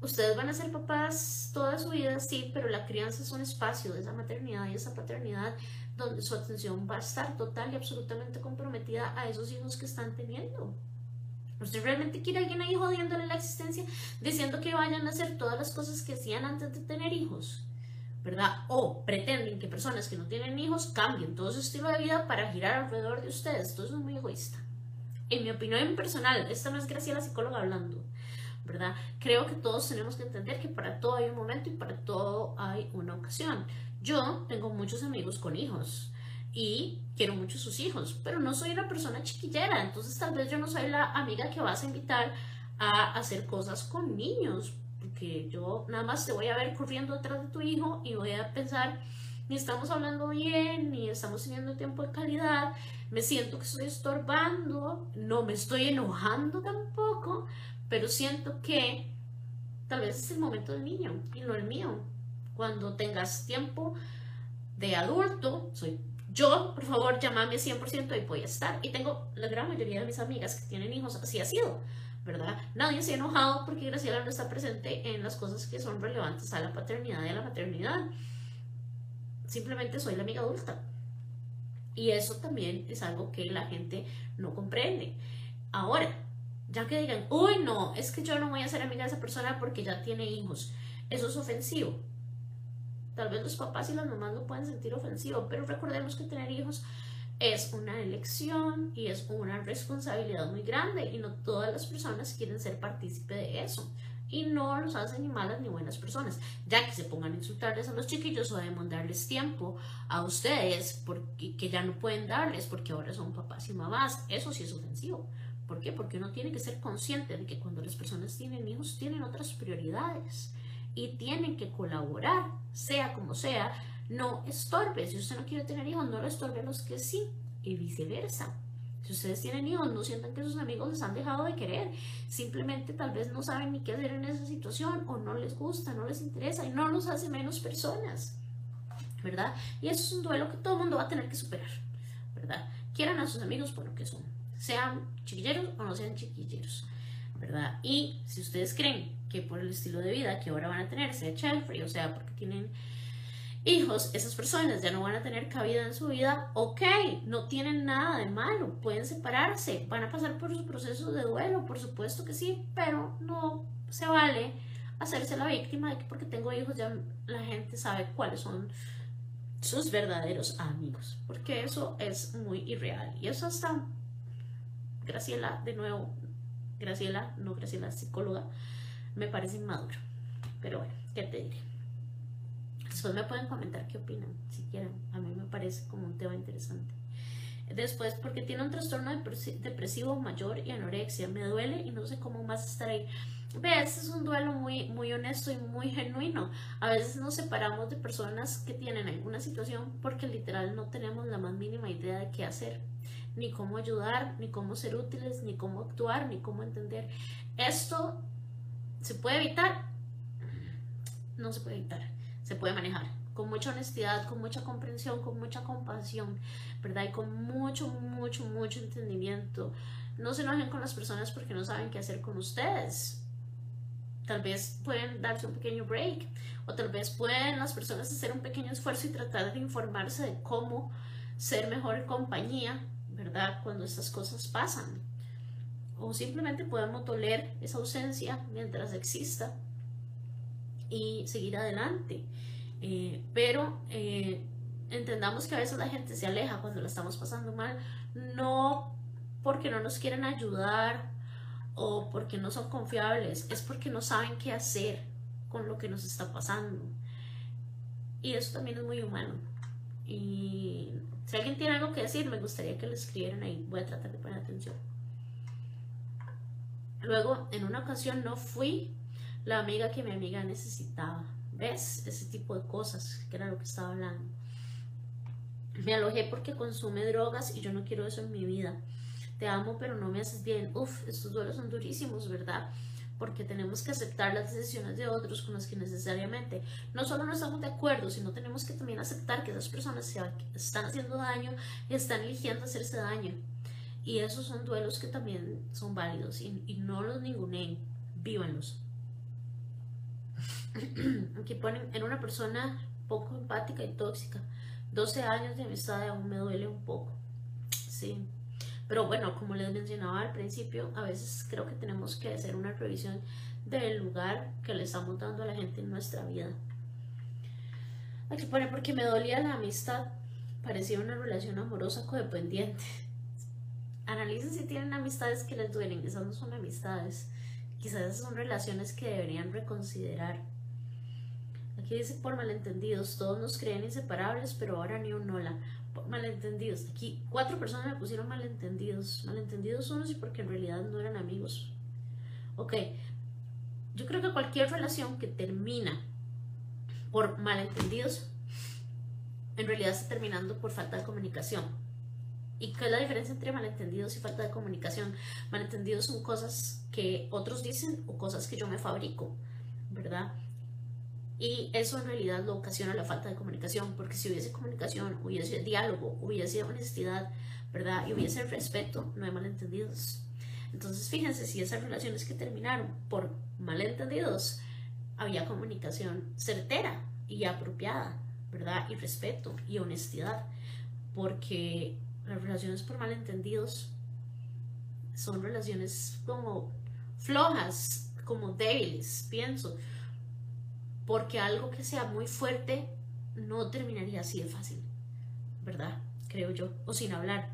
Ustedes van a ser papás toda su vida, sí, pero la crianza es un espacio de esa maternidad y esa paternidad donde su atención va a estar total y absolutamente comprometida a esos hijos que están teniendo. ¿Usted realmente quiere a alguien ahí jodiéndole la existencia, diciendo que vayan a hacer todas las cosas que hacían antes de tener hijos? ¿Verdad? O pretenden que personas que no tienen hijos cambien todo su estilo de vida para girar alrededor de ustedes. Esto es muy egoísta. En mi opinión personal, esta no es Graciela psicóloga hablando, ¿verdad? Creo que todos tenemos que entender que para todo hay un momento y para todo hay una ocasión. Yo tengo muchos amigos con hijos y quiero mucho sus hijos, pero no soy una persona chiquillera, entonces tal vez yo no soy la amiga que vas a invitar a hacer cosas con niños, porque yo nada más te voy a ver corriendo detrás de tu hijo y voy a pensar, ni estamos hablando bien, ni estamos teniendo tiempo de calidad, me siento que estoy estorbando, no me estoy enojando tampoco, pero siento que tal vez es el momento del niño y no el mío cuando tengas tiempo de adulto, soy yo, por favor, llámame 100% y voy a estar. Y tengo la gran mayoría de mis amigas que tienen hijos, así ha sido, ¿verdad? Nadie se ha enojado porque Graciela no está presente en las cosas que son relevantes a la paternidad y a la maternidad. Simplemente soy la amiga adulta. Y eso también es algo que la gente no comprende. Ahora, ya que digan, uy, no, es que yo no voy a ser amiga de esa persona porque ya tiene hijos. Eso es ofensivo. Tal vez los papás y las mamás lo pueden sentir ofensivo, pero recordemos que tener hijos es una elección y es una responsabilidad muy grande y no todas las personas quieren ser partícipe de eso. Y no los hacen ni malas ni buenas personas, ya que se pongan a insultarles a los chiquillos o a demandarles tiempo a ustedes porque, que ya no pueden darles porque ahora son papás y mamás. Eso sí es ofensivo. ¿Por qué? Porque uno tiene que ser consciente de que cuando las personas tienen hijos tienen otras prioridades y tienen que colaborar, sea como sea, no estorbe. Si usted no quiere tener hijos, no lo estorbe a los que sí, y viceversa. Si ustedes tienen hijos, no sientan que sus amigos les han dejado de querer. Simplemente tal vez no saben ni qué hacer en esa situación o no les gusta, no les interesa y no los hace menos personas. ¿Verdad? Y eso es un duelo que todo el mundo va a tener que superar. ¿Verdad? Quieran a sus amigos por lo que son. Sean chiquilleros o no sean chiquilleros. ¿verdad? Y si ustedes creen que por el estilo de vida que ahora van a tener, sea child free, o sea, porque tienen hijos, esas personas ya no van a tener cabida en su vida, ok, no tienen nada de malo, pueden separarse, van a pasar por su proceso de duelo, por supuesto que sí, pero no se vale hacerse la víctima de que porque tengo hijos ya la gente sabe cuáles son sus verdaderos amigos, porque eso es muy irreal. Y eso hasta Graciela de nuevo Graciela, no Graciela, psicóloga, me parece inmaduro. Pero bueno, ¿qué te diré? Después me pueden comentar qué opinan, si quieren. A mí me parece como un tema interesante. Después, porque tiene un trastorno depresivo mayor y anorexia. Me duele y no sé cómo más estar ahí. Ve, este es un duelo muy, muy honesto y muy genuino. A veces nos separamos de personas que tienen alguna situación porque literal no tenemos la más mínima idea de qué hacer, ni cómo ayudar, ni cómo ser útiles, ni cómo actuar, ni cómo entender. Esto se puede evitar. No se puede evitar, se puede manejar con mucha honestidad, con mucha comprensión, con mucha compasión, ¿verdad? Y con mucho, mucho, mucho entendimiento. No se enojen con las personas porque no saben qué hacer con ustedes. Tal vez pueden darse un pequeño break o tal vez pueden las personas hacer un pequeño esfuerzo y tratar de informarse de cómo ser mejor compañía, ¿verdad? Cuando estas cosas pasan. O simplemente podemos toler esa ausencia mientras exista y seguir adelante. Eh, pero eh, entendamos que a veces la gente se aleja cuando la estamos pasando mal, no porque no nos quieren ayudar o porque no son confiables, es porque no saben qué hacer con lo que nos está pasando. Y eso también es muy humano. Y si alguien tiene algo que decir, me gustaría que lo escribieran ahí. Voy a tratar de poner atención. Luego, en una ocasión no fui la amiga que mi amiga necesitaba. ¿Ves? Ese tipo de cosas, que era lo que estaba hablando. Me alojé porque consume drogas y yo no quiero eso en mi vida. Te amo, pero no me haces bien. Uf, estos duelos son durísimos, ¿verdad? Porque tenemos que aceptar las decisiones de otros con las que necesariamente no solo no estamos de acuerdo, sino tenemos que también aceptar que esas personas están haciendo daño y están eligiendo hacerse daño. Y esos son duelos que también son válidos y, no los ninguneen, vívanlos. Aquí ponen en una persona poco empática y tóxica. 12 años de amistad aún me duele un poco. Sí. Pero bueno, como les mencionaba al principio, a veces creo que tenemos que hacer una revisión del lugar que le estamos dando a la gente en nuestra vida. Aquí pone porque me dolía la amistad. Parecía una relación amorosa codependiente. Analicen si tienen amistades que les duelen. Esas no son amistades. Quizás esas son relaciones que deberían reconsiderar. Aquí dice por malentendidos, todos nos creen inseparables, pero ahora ni un hola. Por malentendidos. Aquí cuatro personas me pusieron malentendidos. Malentendidos unos y porque en realidad no eran amigos. Ok, yo creo que cualquier relación que termina por malentendidos, en realidad está terminando por falta de comunicación. ¿Y qué es la diferencia entre malentendidos y falta de comunicación? Malentendidos son cosas que otros dicen o cosas que yo me fabrico, ¿verdad? Y eso en realidad lo ocasiona la falta de comunicación, porque si hubiese comunicación, hubiese diálogo, hubiese honestidad, ¿verdad? Y hubiese respeto, no hay malentendidos. Entonces, fíjense, si esas relaciones que terminaron por malentendidos, había comunicación certera y apropiada, ¿verdad? Y respeto y honestidad, porque las relaciones por malentendidos son relaciones como flojas, como débiles, pienso porque algo que sea muy fuerte no terminaría así de fácil, ¿verdad? Creo yo, o sin hablar.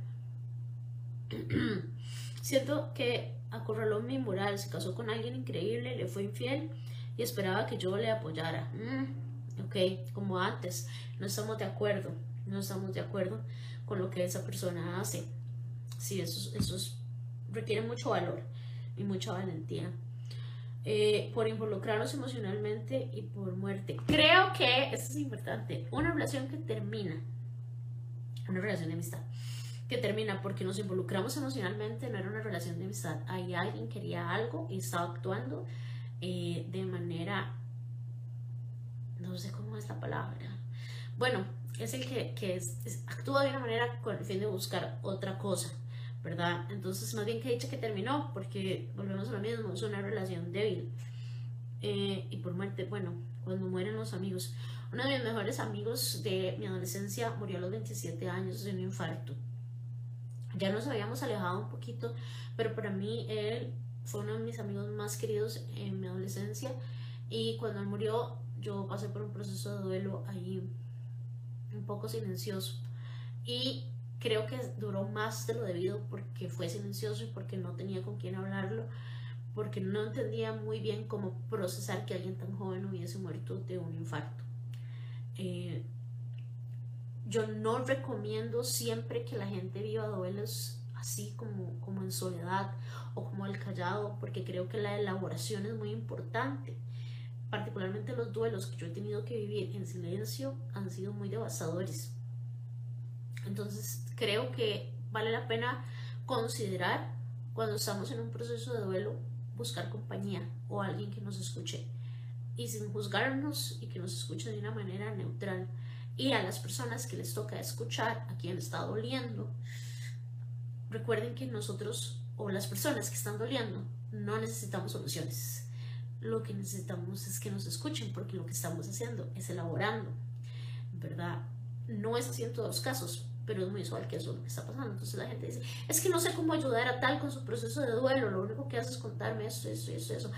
Siento que acorraló mi moral, se casó con alguien increíble, le fue infiel y esperaba que yo le apoyara. Mm, ok, como antes, no estamos de acuerdo, no estamos de acuerdo con lo que esa persona hace. Sí, eso, eso requiere mucho valor y mucha valentía. Eh, por involucrarnos emocionalmente y por muerte. Creo que, esto es importante, una relación que termina, una relación de amistad, que termina porque nos involucramos emocionalmente, no era una relación de amistad. Ahí alguien quería algo y estaba actuando eh, de manera, no sé cómo es la palabra. Bueno, es el que, que actúa de una manera con el fin de buscar otra cosa. ¿verdad? Entonces, más bien que dicha que terminó, porque volvemos a lo mismo, es una relación débil. Eh, y por muerte, bueno, cuando mueren los amigos. Uno de mis mejores amigos de mi adolescencia murió a los 27 años de un infarto. Ya nos habíamos alejado un poquito, pero para mí él fue uno de mis amigos más queridos en mi adolescencia. Y cuando él murió, yo pasé por un proceso de duelo ahí un poco silencioso. Y creo que duró más de lo debido porque fue silencioso y porque no tenía con quién hablarlo. porque no entendía muy bien cómo procesar que alguien tan joven hubiese muerto de un infarto. Eh, yo no recomiendo siempre que la gente viva duelos así como, como en soledad o como el callado, porque creo que la elaboración es muy importante. Particularmente los duelos que yo he tenido que vivir en silencio han sido muy devastadores. Entonces creo que vale la pena considerar cuando estamos en un proceso de duelo buscar compañía o alguien que nos escuche y sin juzgarnos y que nos escuche de una manera neutral. Y a las personas que les toca escuchar, a quien está doliendo, recuerden que nosotros o las personas que están doliendo no necesitamos soluciones. Lo que necesitamos es que nos escuchen porque lo que estamos haciendo es elaborando, ¿verdad? No es así en todos los casos, pero es muy usual que eso es lo que está pasando. Entonces la gente dice, es que no sé cómo ayudar a tal con su proceso de duelo, lo único que hace es contarme esto, esto, esto, eso.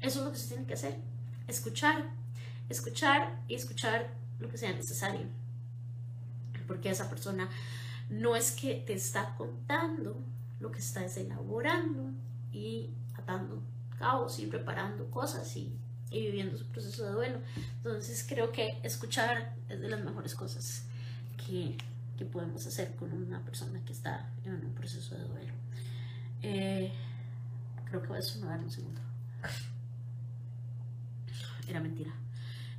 Eso es lo que se tiene que hacer, escuchar, escuchar y escuchar lo que sea necesario. Porque esa persona no es que te está contando, lo que está es elaborando y atando cabos y preparando cosas y, viviendo su proceso de duelo. Entonces creo que escuchar es de las mejores cosas que, que podemos hacer con una persona que está en un proceso de duelo. Eh, creo que voy a sumar un segundo. Era mentira.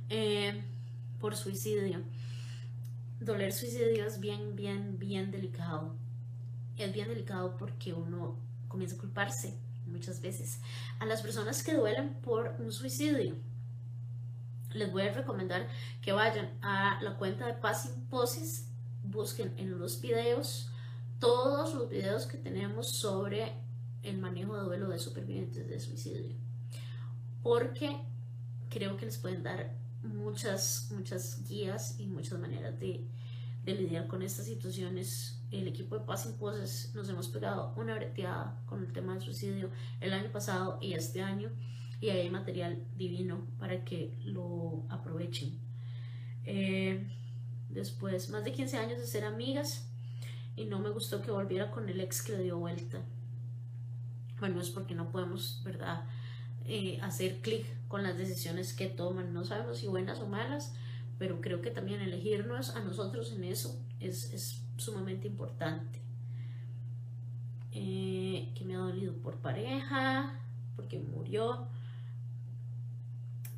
Eh, por suicidio. Doler suicidio es bien, bien, bien delicado. Es bien delicado porque uno comienza a culparse muchas veces. A las personas que duelen por un suicidio, les voy a recomendar que vayan a la cuenta de Passing Poses busquen en los videos todos los videos que tenemos sobre el manejo de duelo de supervivientes de suicidio. Porque creo que les pueden dar muchas, muchas guías y muchas maneras de, de lidiar con estas situaciones. El equipo de Paz Poses nos hemos pegado una breteada con el tema del suicidio el año pasado y este año y hay material divino para que lo aprovechen. Eh, después más de 15 años de ser amigas y no me gustó que volviera con el ex que le dio vuelta. Bueno, es porque no podemos, ¿verdad? Eh, hacer clic con las decisiones que toman. No sabemos si buenas o malas, pero creo que también elegirnos a nosotros en eso es, sumamente importante. Eh, que me ha dolido por pareja, porque murió,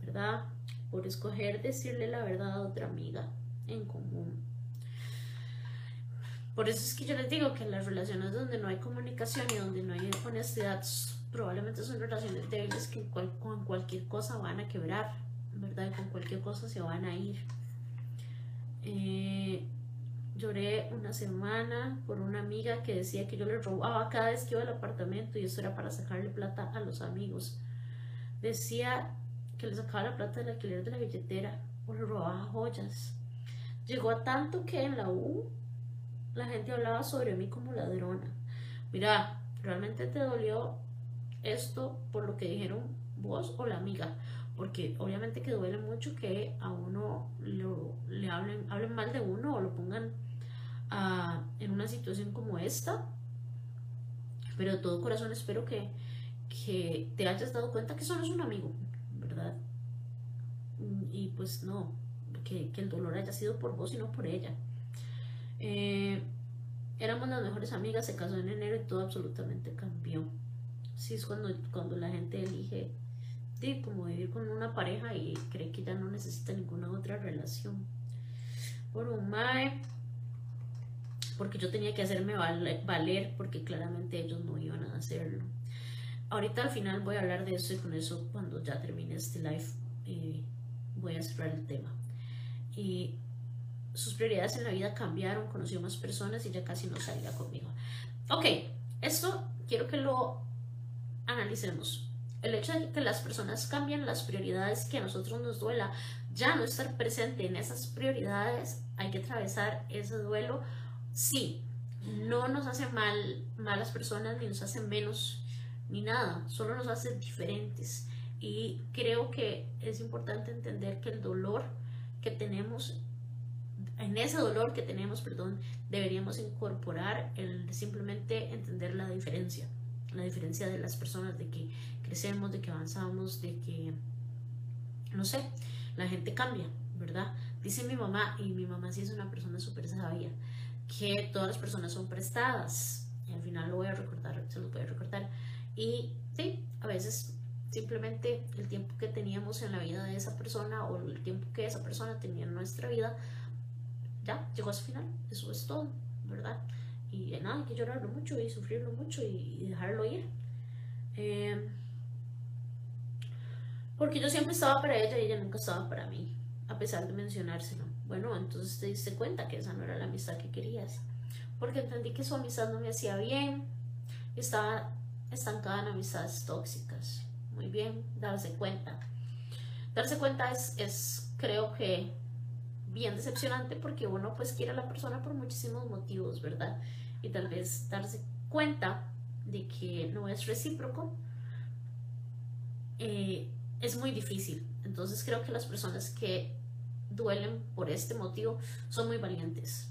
¿verdad? Por escoger decirle la verdad a otra amiga en común. Por eso es que yo les digo que las relaciones donde no hay comunicación y donde no hay honestidad probablemente son relaciones débiles que con cualquier cosa van a quebrar, ¿verdad? con cualquier cosa se van a ir. Eh, lloré una semana por una amiga que decía que yo le robaba cada vez que iba al apartamento y eso era para sacarle plata a los amigos. Decía que le sacaba la plata del alquiler de la billetera o le robaba joyas. Llegó a tanto que en la U la gente hablaba sobre mí como ladrona. Mira, ¿realmente te dolió esto por lo que dijeron vos o la amiga? Porque obviamente que duele mucho que a uno le hablen, hablen mal de uno o lo pongan ah, en una situación como esta. Pero de todo corazón espero que, que te hayas dado cuenta que solo es un amigo, ¿verdad? Y pues no, que, el dolor haya sido por vos y no por ella. Eh, éramos las mejores amigas, se casó en enero y todo absolutamente cambió. Sí, es cuando, cuando la gente elige como vivir con una pareja y cree que ya no necesita ninguna otra relación. Por un mae, porque yo tenía que hacerme valer, porque claramente ellos no iban a hacerlo. Ahorita al final voy a hablar de eso y con eso cuando ya termine este live eh, voy a cerrar el tema y sus prioridades en la vida cambiaron, conoció más personas y ya casi no salía conmigo. Ok, esto quiero que lo analicemos. El hecho de que las personas cambien las prioridades que a nosotros nos duela, ya no estar presente en esas prioridades, hay que atravesar ese duelo. Sí, no nos hace mal malas personas, ni nos hace menos, ni nada, solo nos hace diferentes. Y creo que es importante entender que el dolor que tenemos, en ese dolor que tenemos, perdón, deberíamos incorporar el simplemente entender la diferencia, la diferencia de las personas, de que crecemos, de que avanzamos, de que, no sé, la gente cambia, ¿verdad? Dice mi mamá, y mi mamá sí es una persona súper sabia, que todas las personas son prestadas. Y al final lo voy a recordar, se lo voy a recordar. Y sí, a veces simplemente el tiempo que teníamos en la vida de esa persona o el tiempo que esa persona tenía en nuestra vida, ya llegó a su final. Eso es todo, ¿verdad? Y nada, hay que llorarlo mucho y sufrirlo mucho y, dejarlo ir. Eh, porque yo siempre estaba para ella y ella nunca estaba para mí, a pesar de mencionárselo. Bueno, entonces te diste cuenta que esa no era la amistad que querías. Porque entendí que su amistad no me hacía bien. Estaba estancada en amistades tóxicas. Muy bien, darse cuenta. Darse cuenta es, es creo que, bien decepcionante porque uno pues quiere a la persona por muchísimos motivos, ¿verdad? Y tal vez darse cuenta de que no es recíproco eh, es muy difícil. Entonces creo que las personas que duelen por este motivo son muy valientes.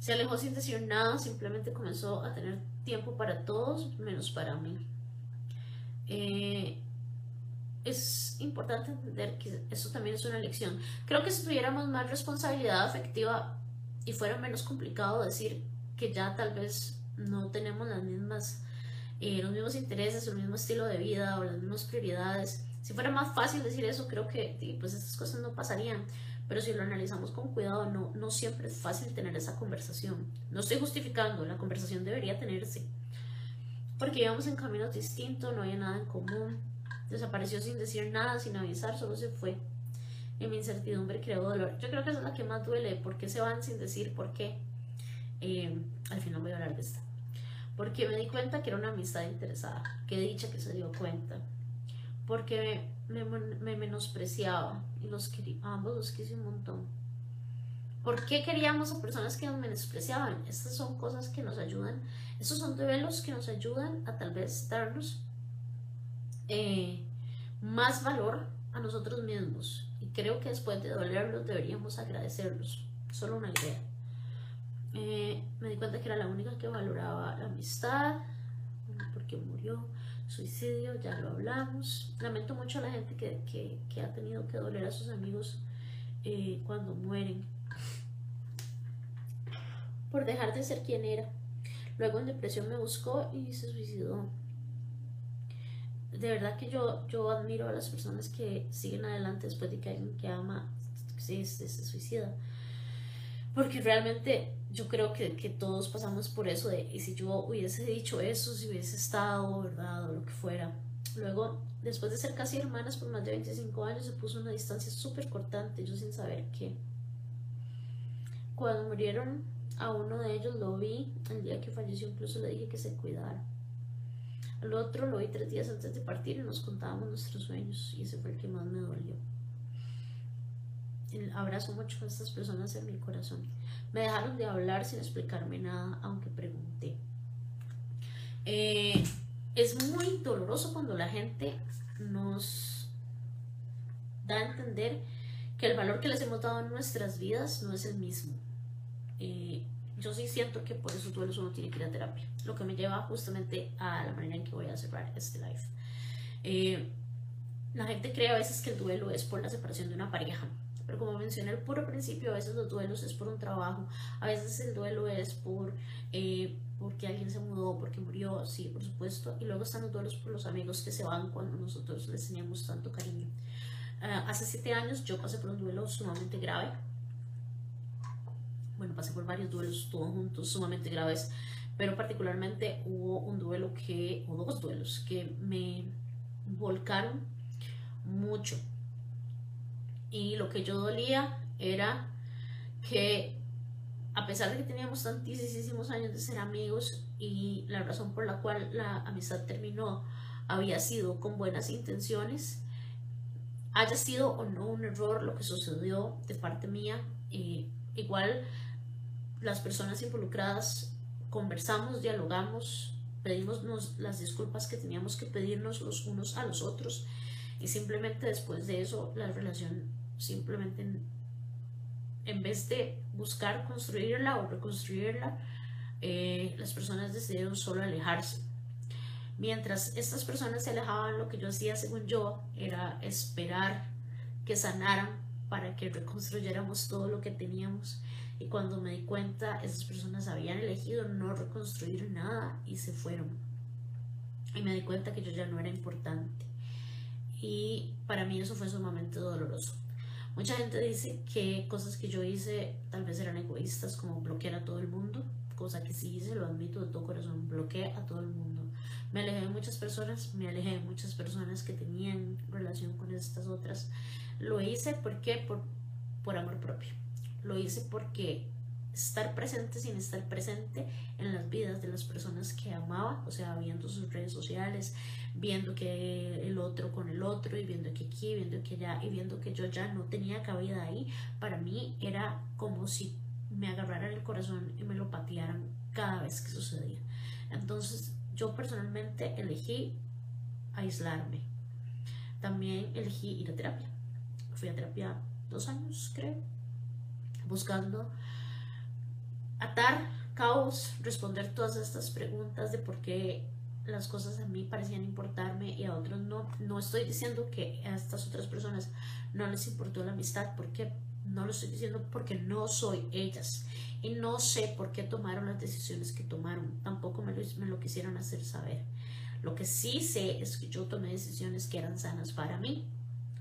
Se alejó sin decir nada, simplemente comenzó a tener tiempo para todos, menos para mí. Eh, es importante entender que eso también es una lección. Creo que si tuviéramos más responsabilidad afectiva y fuera menos complicado decir que ya tal vez no tenemos las mismas, eh, los mismos intereses, el mismo estilo de vida o las mismas prioridades, si fuera más fácil decir eso, creo que pues estas cosas no pasarían. Pero si lo analizamos con cuidado, no, no siempre es fácil tener esa conversación. No estoy justificando, la conversación debería tenerse. Porque íbamos en caminos distintos, no había nada en común. Desapareció sin decir nada, sin avisar, solo se fue. Y mi incertidumbre creó dolor. Yo creo que esa es la que más duele. ¿Por qué se van sin decir por qué? Eh, al final voy a hablar de esta. Porque me di cuenta que era una amistad interesada. Qué dicha que se dio cuenta porque me, me, menospreciaba y los quería, ambos los quise un montón. ¿Por qué queríamos a personas que nos menospreciaban? Estas son cosas que nos ayudan, estos son duelos que nos ayudan a tal vez darnos eh, más valor a nosotros mismos. Y creo que después de dolerlos deberíamos agradecerlos. Solo una idea. Eh, me di cuenta que era la única que valoraba la amistad, porque murió suicidio, ya lo hablamos. Lamento mucho a la gente que, ha tenido que doler a sus amigos eh, cuando mueren por dejar de ser quien era. Luego en depresión me buscó y se suicidó. De verdad que yo, yo admiro a las personas que siguen adelante después de que alguien que ama se, se, se suicida. Porque realmente yo creo que, que, todos pasamos por eso de, y si yo hubiese dicho eso, si hubiese estado, ¿verdad? O lo que fuera. Luego, después de ser casi hermanas por más de 25 años, se puso una distancia súper cortante, yo sin saber qué. Cuando murieron a uno de ellos lo vi, el día que falleció incluso le dije que se cuidara. Al otro lo vi tres días antes de partir y nos contábamos nuestros sueños y ese fue el que más me dolió. Abrazo mucho a estas personas en mi corazón. Me dejaron de hablar sin explicarme nada, aunque pregunté. Eh, es muy doloroso cuando la gente nos da a entender que el valor que les hemos dado en nuestras vidas no es el mismo. Eh, yo sí siento que por eso duelos uno tiene que ir a terapia, lo que me lleva justamente a la manera en que voy a cerrar este live. Eh, la gente cree a veces que el duelo es por la separación de una pareja, pero como mencioné al puro principio, a veces los duelos es por un trabajo, a veces el duelo es por eh, porque alguien se mudó, porque murió, sí, por supuesto. Y luego están los duelos por los amigos que se van cuando nosotros les teníamos tanto cariño. Ah, hace siete años yo pasé por un duelo sumamente grave. Bueno, pasé por varios duelos todos juntos sumamente graves, pero particularmente hubo un duelo que, o dos duelos que me volcaron mucho y lo que yo dolía era que a pesar de que teníamos tantísimos años de ser amigos y la razón por la cual la amistad terminó había sido con buenas intenciones, haya sido o no un error lo que sucedió de parte mía, eh, igual las personas involucradas conversamos, dialogamos, pedimos las disculpas que teníamos que pedirnos los unos a los otros y simplemente después de eso la relación simplemente en, vez de buscar construirla o reconstruirla, eh, las personas decidieron solo alejarse. Mientras estas personas se alejaban, lo que yo hacía, según yo, era esperar que sanaran para que reconstruyéramos todo lo que teníamos. Y cuando me di cuenta, esas personas habían elegido no reconstruir nada y se fueron. Y me di cuenta que yo ya no era importante. Y para mí eso fue sumamente doloroso. Mucha gente dice que cosas que yo hice tal vez eran egoístas, como bloquear a todo el mundo, cosa que sí hice, lo admito de todo corazón, bloqueé a todo el mundo. Me alejé de muchas personas, me alejé de muchas personas que tenían relación con estas otras. Lo hice porque por, por amor propio. Lo hice porque estar presente sin estar presente en las vidas de las personas que amaba, o sea, viendo sus redes sociales, viendo que el otro con el otro y viendo que aquí, viendo que allá y viendo que yo ya no tenía cabida ahí, para mí era como si me agarraran el corazón y me lo patearan cada vez que sucedía. Entonces yo personalmente elegí aislarme. También elegí ir a terapia. Fui a terapia dos años, creo, buscando atar caos, responder todas estas preguntas de por qué las cosas a mí parecían importarme y a otros no. No estoy diciendo que a estas otras personas no les importó la amistad, porque no lo estoy diciendo porque no soy ellas y no sé por qué tomaron las decisiones que tomaron. Tampoco me lo, me lo quisieron hacer saber. Lo que sí sé es que yo tomé decisiones que eran sanas para mí,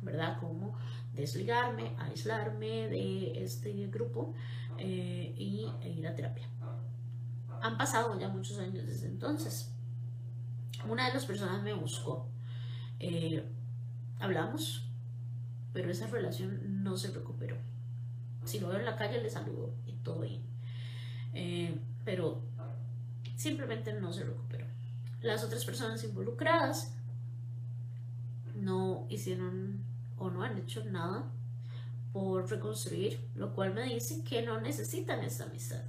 ¿verdad? Como desligarme, aislarme de este grupo eh, y e ir a terapia. Han pasado ya muchos años desde entonces. Una de las personas me buscó. Eh, hablamos, pero esa relación no se recuperó. Si lo veo en la calle le saludo y todo bien. Eh, pero simplemente no se recuperó. Las otras personas involucradas no hicieron o no han hecho nada por reconstruir, lo cual me dice que no necesitan esta amistad.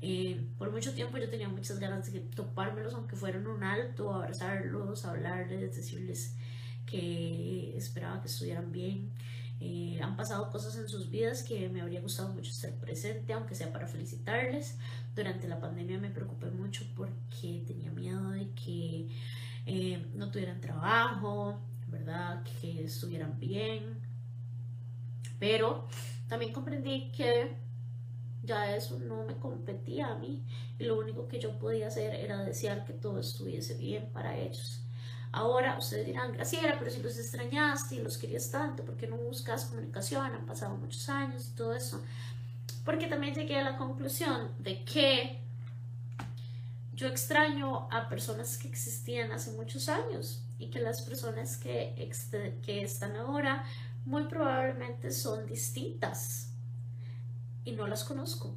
Eh, por mucho tiempo yo tenía muchas ganas de topármelos, aunque fueran un alto, abrazarlos, hablarles, decirles que esperaba que estuvieran bien. Eh, han pasado cosas en sus vidas que me habría gustado mucho estar presente, aunque sea para felicitarles. Durante la pandemia me preocupé mucho porque tenía miedo de que eh, no tuvieran trabajo, ¿verdad? Que estuvieran bien. Pero también comprendí que ya eso no me competía a mí y lo único que yo podía hacer era desear que todo estuviese bien para ellos. Ahora ustedes dirán, Graciela, pero si los extrañaste y los querías tanto, ¿por qué no buscas comunicación? Han pasado muchos años y todo eso. Porque también llegué a la conclusión de que yo extraño a personas que existían hace muchos años y que las personas que, que están ahora muy probablemente son distintas y no las conozco.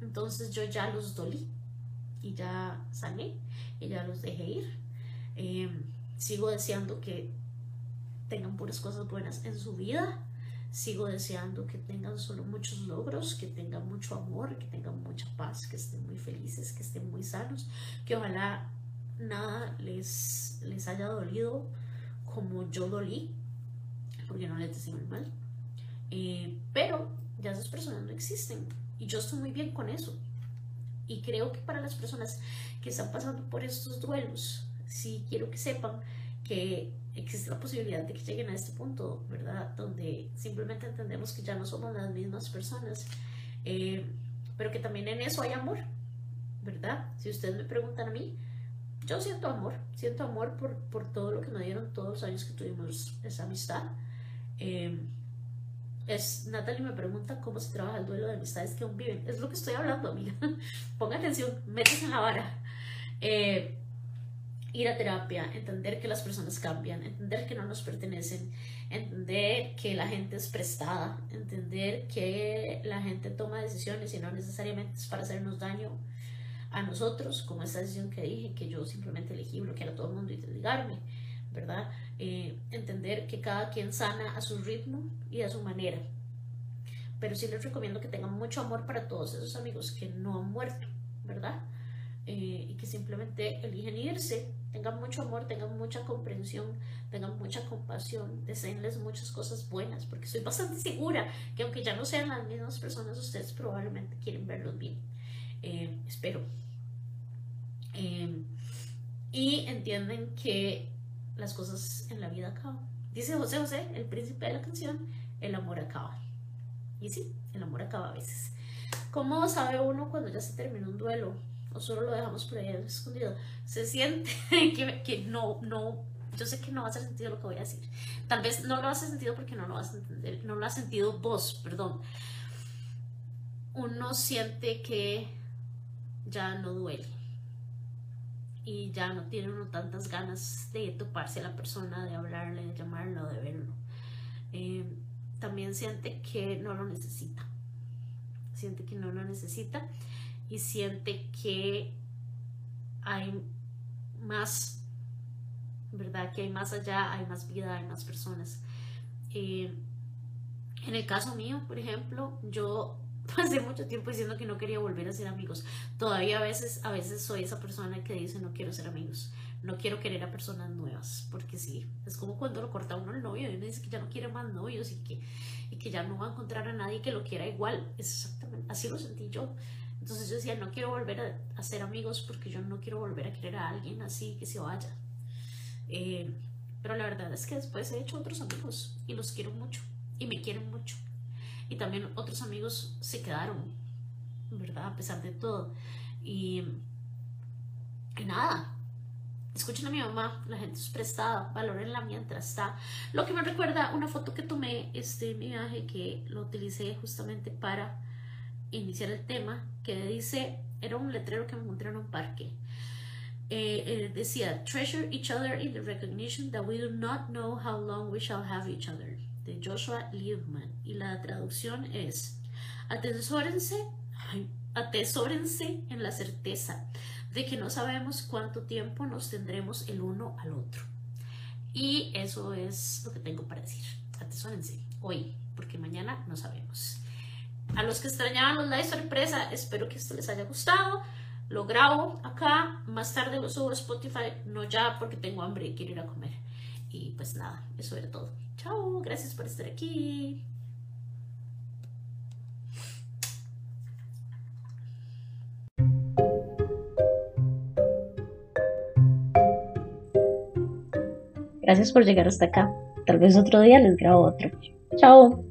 Entonces yo ya los dolí y ya sané y ya los dejé ir. Em, sigo deseando que tengan puras cosas buenas en su vida. Sigo deseando que tengan solo muchos logros, que tengan mucho amor, que tengan mucha paz, que estén muy felices, que estén muy sanos, que ojalá nada les, les haya dolido como yo dolí, porque no les deseo mal. Eh, pero ya esas personas no existen y yo estoy muy bien con eso. Y creo que para las personas que están pasando por estos duelos, sí quiero que sepan que existe la posibilidad de que lleguen a este punto, ¿verdad? Donde simplemente entendemos que ya no somos las mismas personas, eh, pero que también en eso hay amor, ¿verdad? Si ustedes me preguntan a mí, yo siento amor, siento amor por, por todo lo que me dieron todos los años que tuvimos esa amistad. Es, Natalie me pregunta cómo se trabaja el duelo de amistades que aún viven. Es lo que estoy hablando, amiga. Ponga atención, métese en la vara. Eh, ir a terapia, entender que las personas cambian, entender que no nos pertenecen, entender que la gente es prestada, entender que la gente toma decisiones y no necesariamente es para hacernos daño a nosotros, como esa decisión que dije, que yo simplemente elegí bloquear a todo el mundo y desligarme, ¿verdad? Eh, entender que cada quien sana a su ritmo y a su manera. Pero sí les recomiendo que tengan mucho amor para todos esos amigos que no han muerto, ¿verdad? Eh, y que simplemente eligen irse tengan mucho amor, tengan mucha comprensión, tengan mucha compasión, deseenles muchas cosas buenas, porque estoy bastante segura que aunque ya no sean las mismas personas, ustedes probablemente quieren verlos bien. Eh, espero. Em, y entienden que las cosas en la vida acaban. Dice José José, el príncipe de la canción, el amor acaba. Y sí, el amor acaba a veces. ¿Cómo sabe uno cuando ya se terminó un duelo? O solo lo dejamos por ahí escondido. Se siente que, que no, no, yo sé que no va a hacer sentido lo que voy a decir. Tal vez no lo hace sentido porque no lo entender, no lo ha sentido vos, perdón. Uno siente que ya no duele y ya no tiene uno tantas ganas de toparse a la persona, de hablarle, de llamarlo, de verlo. Eh, también siente que no lo necesita. Siente que no lo necesita y siente que hay más, ¿verdad? Que hay más allá, hay más vida, hay más personas. Eh, en el caso mío, por ejemplo, yo pasé mucho tiempo diciendo que no quería volver a ser amigos. Todavía a veces, a veces soy esa persona que dice no quiero ser amigos, no quiero querer a personas nuevas, porque sí, es como cuando lo corta uno el novio y uno dice que ya no quiere más novios y que, y que ya no va a encontrar a nadie que lo quiera igual. exactamente, así lo sentí yo. Entonces yo decía, no quiero volver a, ser amigos porque yo no quiero volver a querer a alguien así que se vaya. Eh, pero la verdad es que después he hecho otros amigos y los quiero mucho y me quieren mucho y también otros amigos se quedaron, ¿verdad? A pesar de todo. Y, nada, escuchen a mi mamá, la gente es prestada, valorenla mientras está. Lo que me recuerda una foto que tomé este, mi viaje, que lo utilicé justamente para iniciar el tema, que dice, era un letrero que me encontré en un parque. Eh, eh, decía, treasure each other in the recognition that we do not know how long we shall have each other de Joshua Liebman y la traducción es atesórense, atesórense en la certeza de que no sabemos cuánto tiempo nos tendremos el uno al otro. Y eso es lo que tengo para decir. Atesórense hoy, porque mañana no sabemos. A los que extrañaban los live sorpresa, espero que esto les haya gustado. Lo grabo acá, más tarde lo subo a Spotify, no ya porque tengo hambre y quiero ir a comer. Y pues nada, eso era todo. Chao, gracias por estar aquí. Gracias por llegar hasta acá. Tal vez otro día les grabo otro. Chao.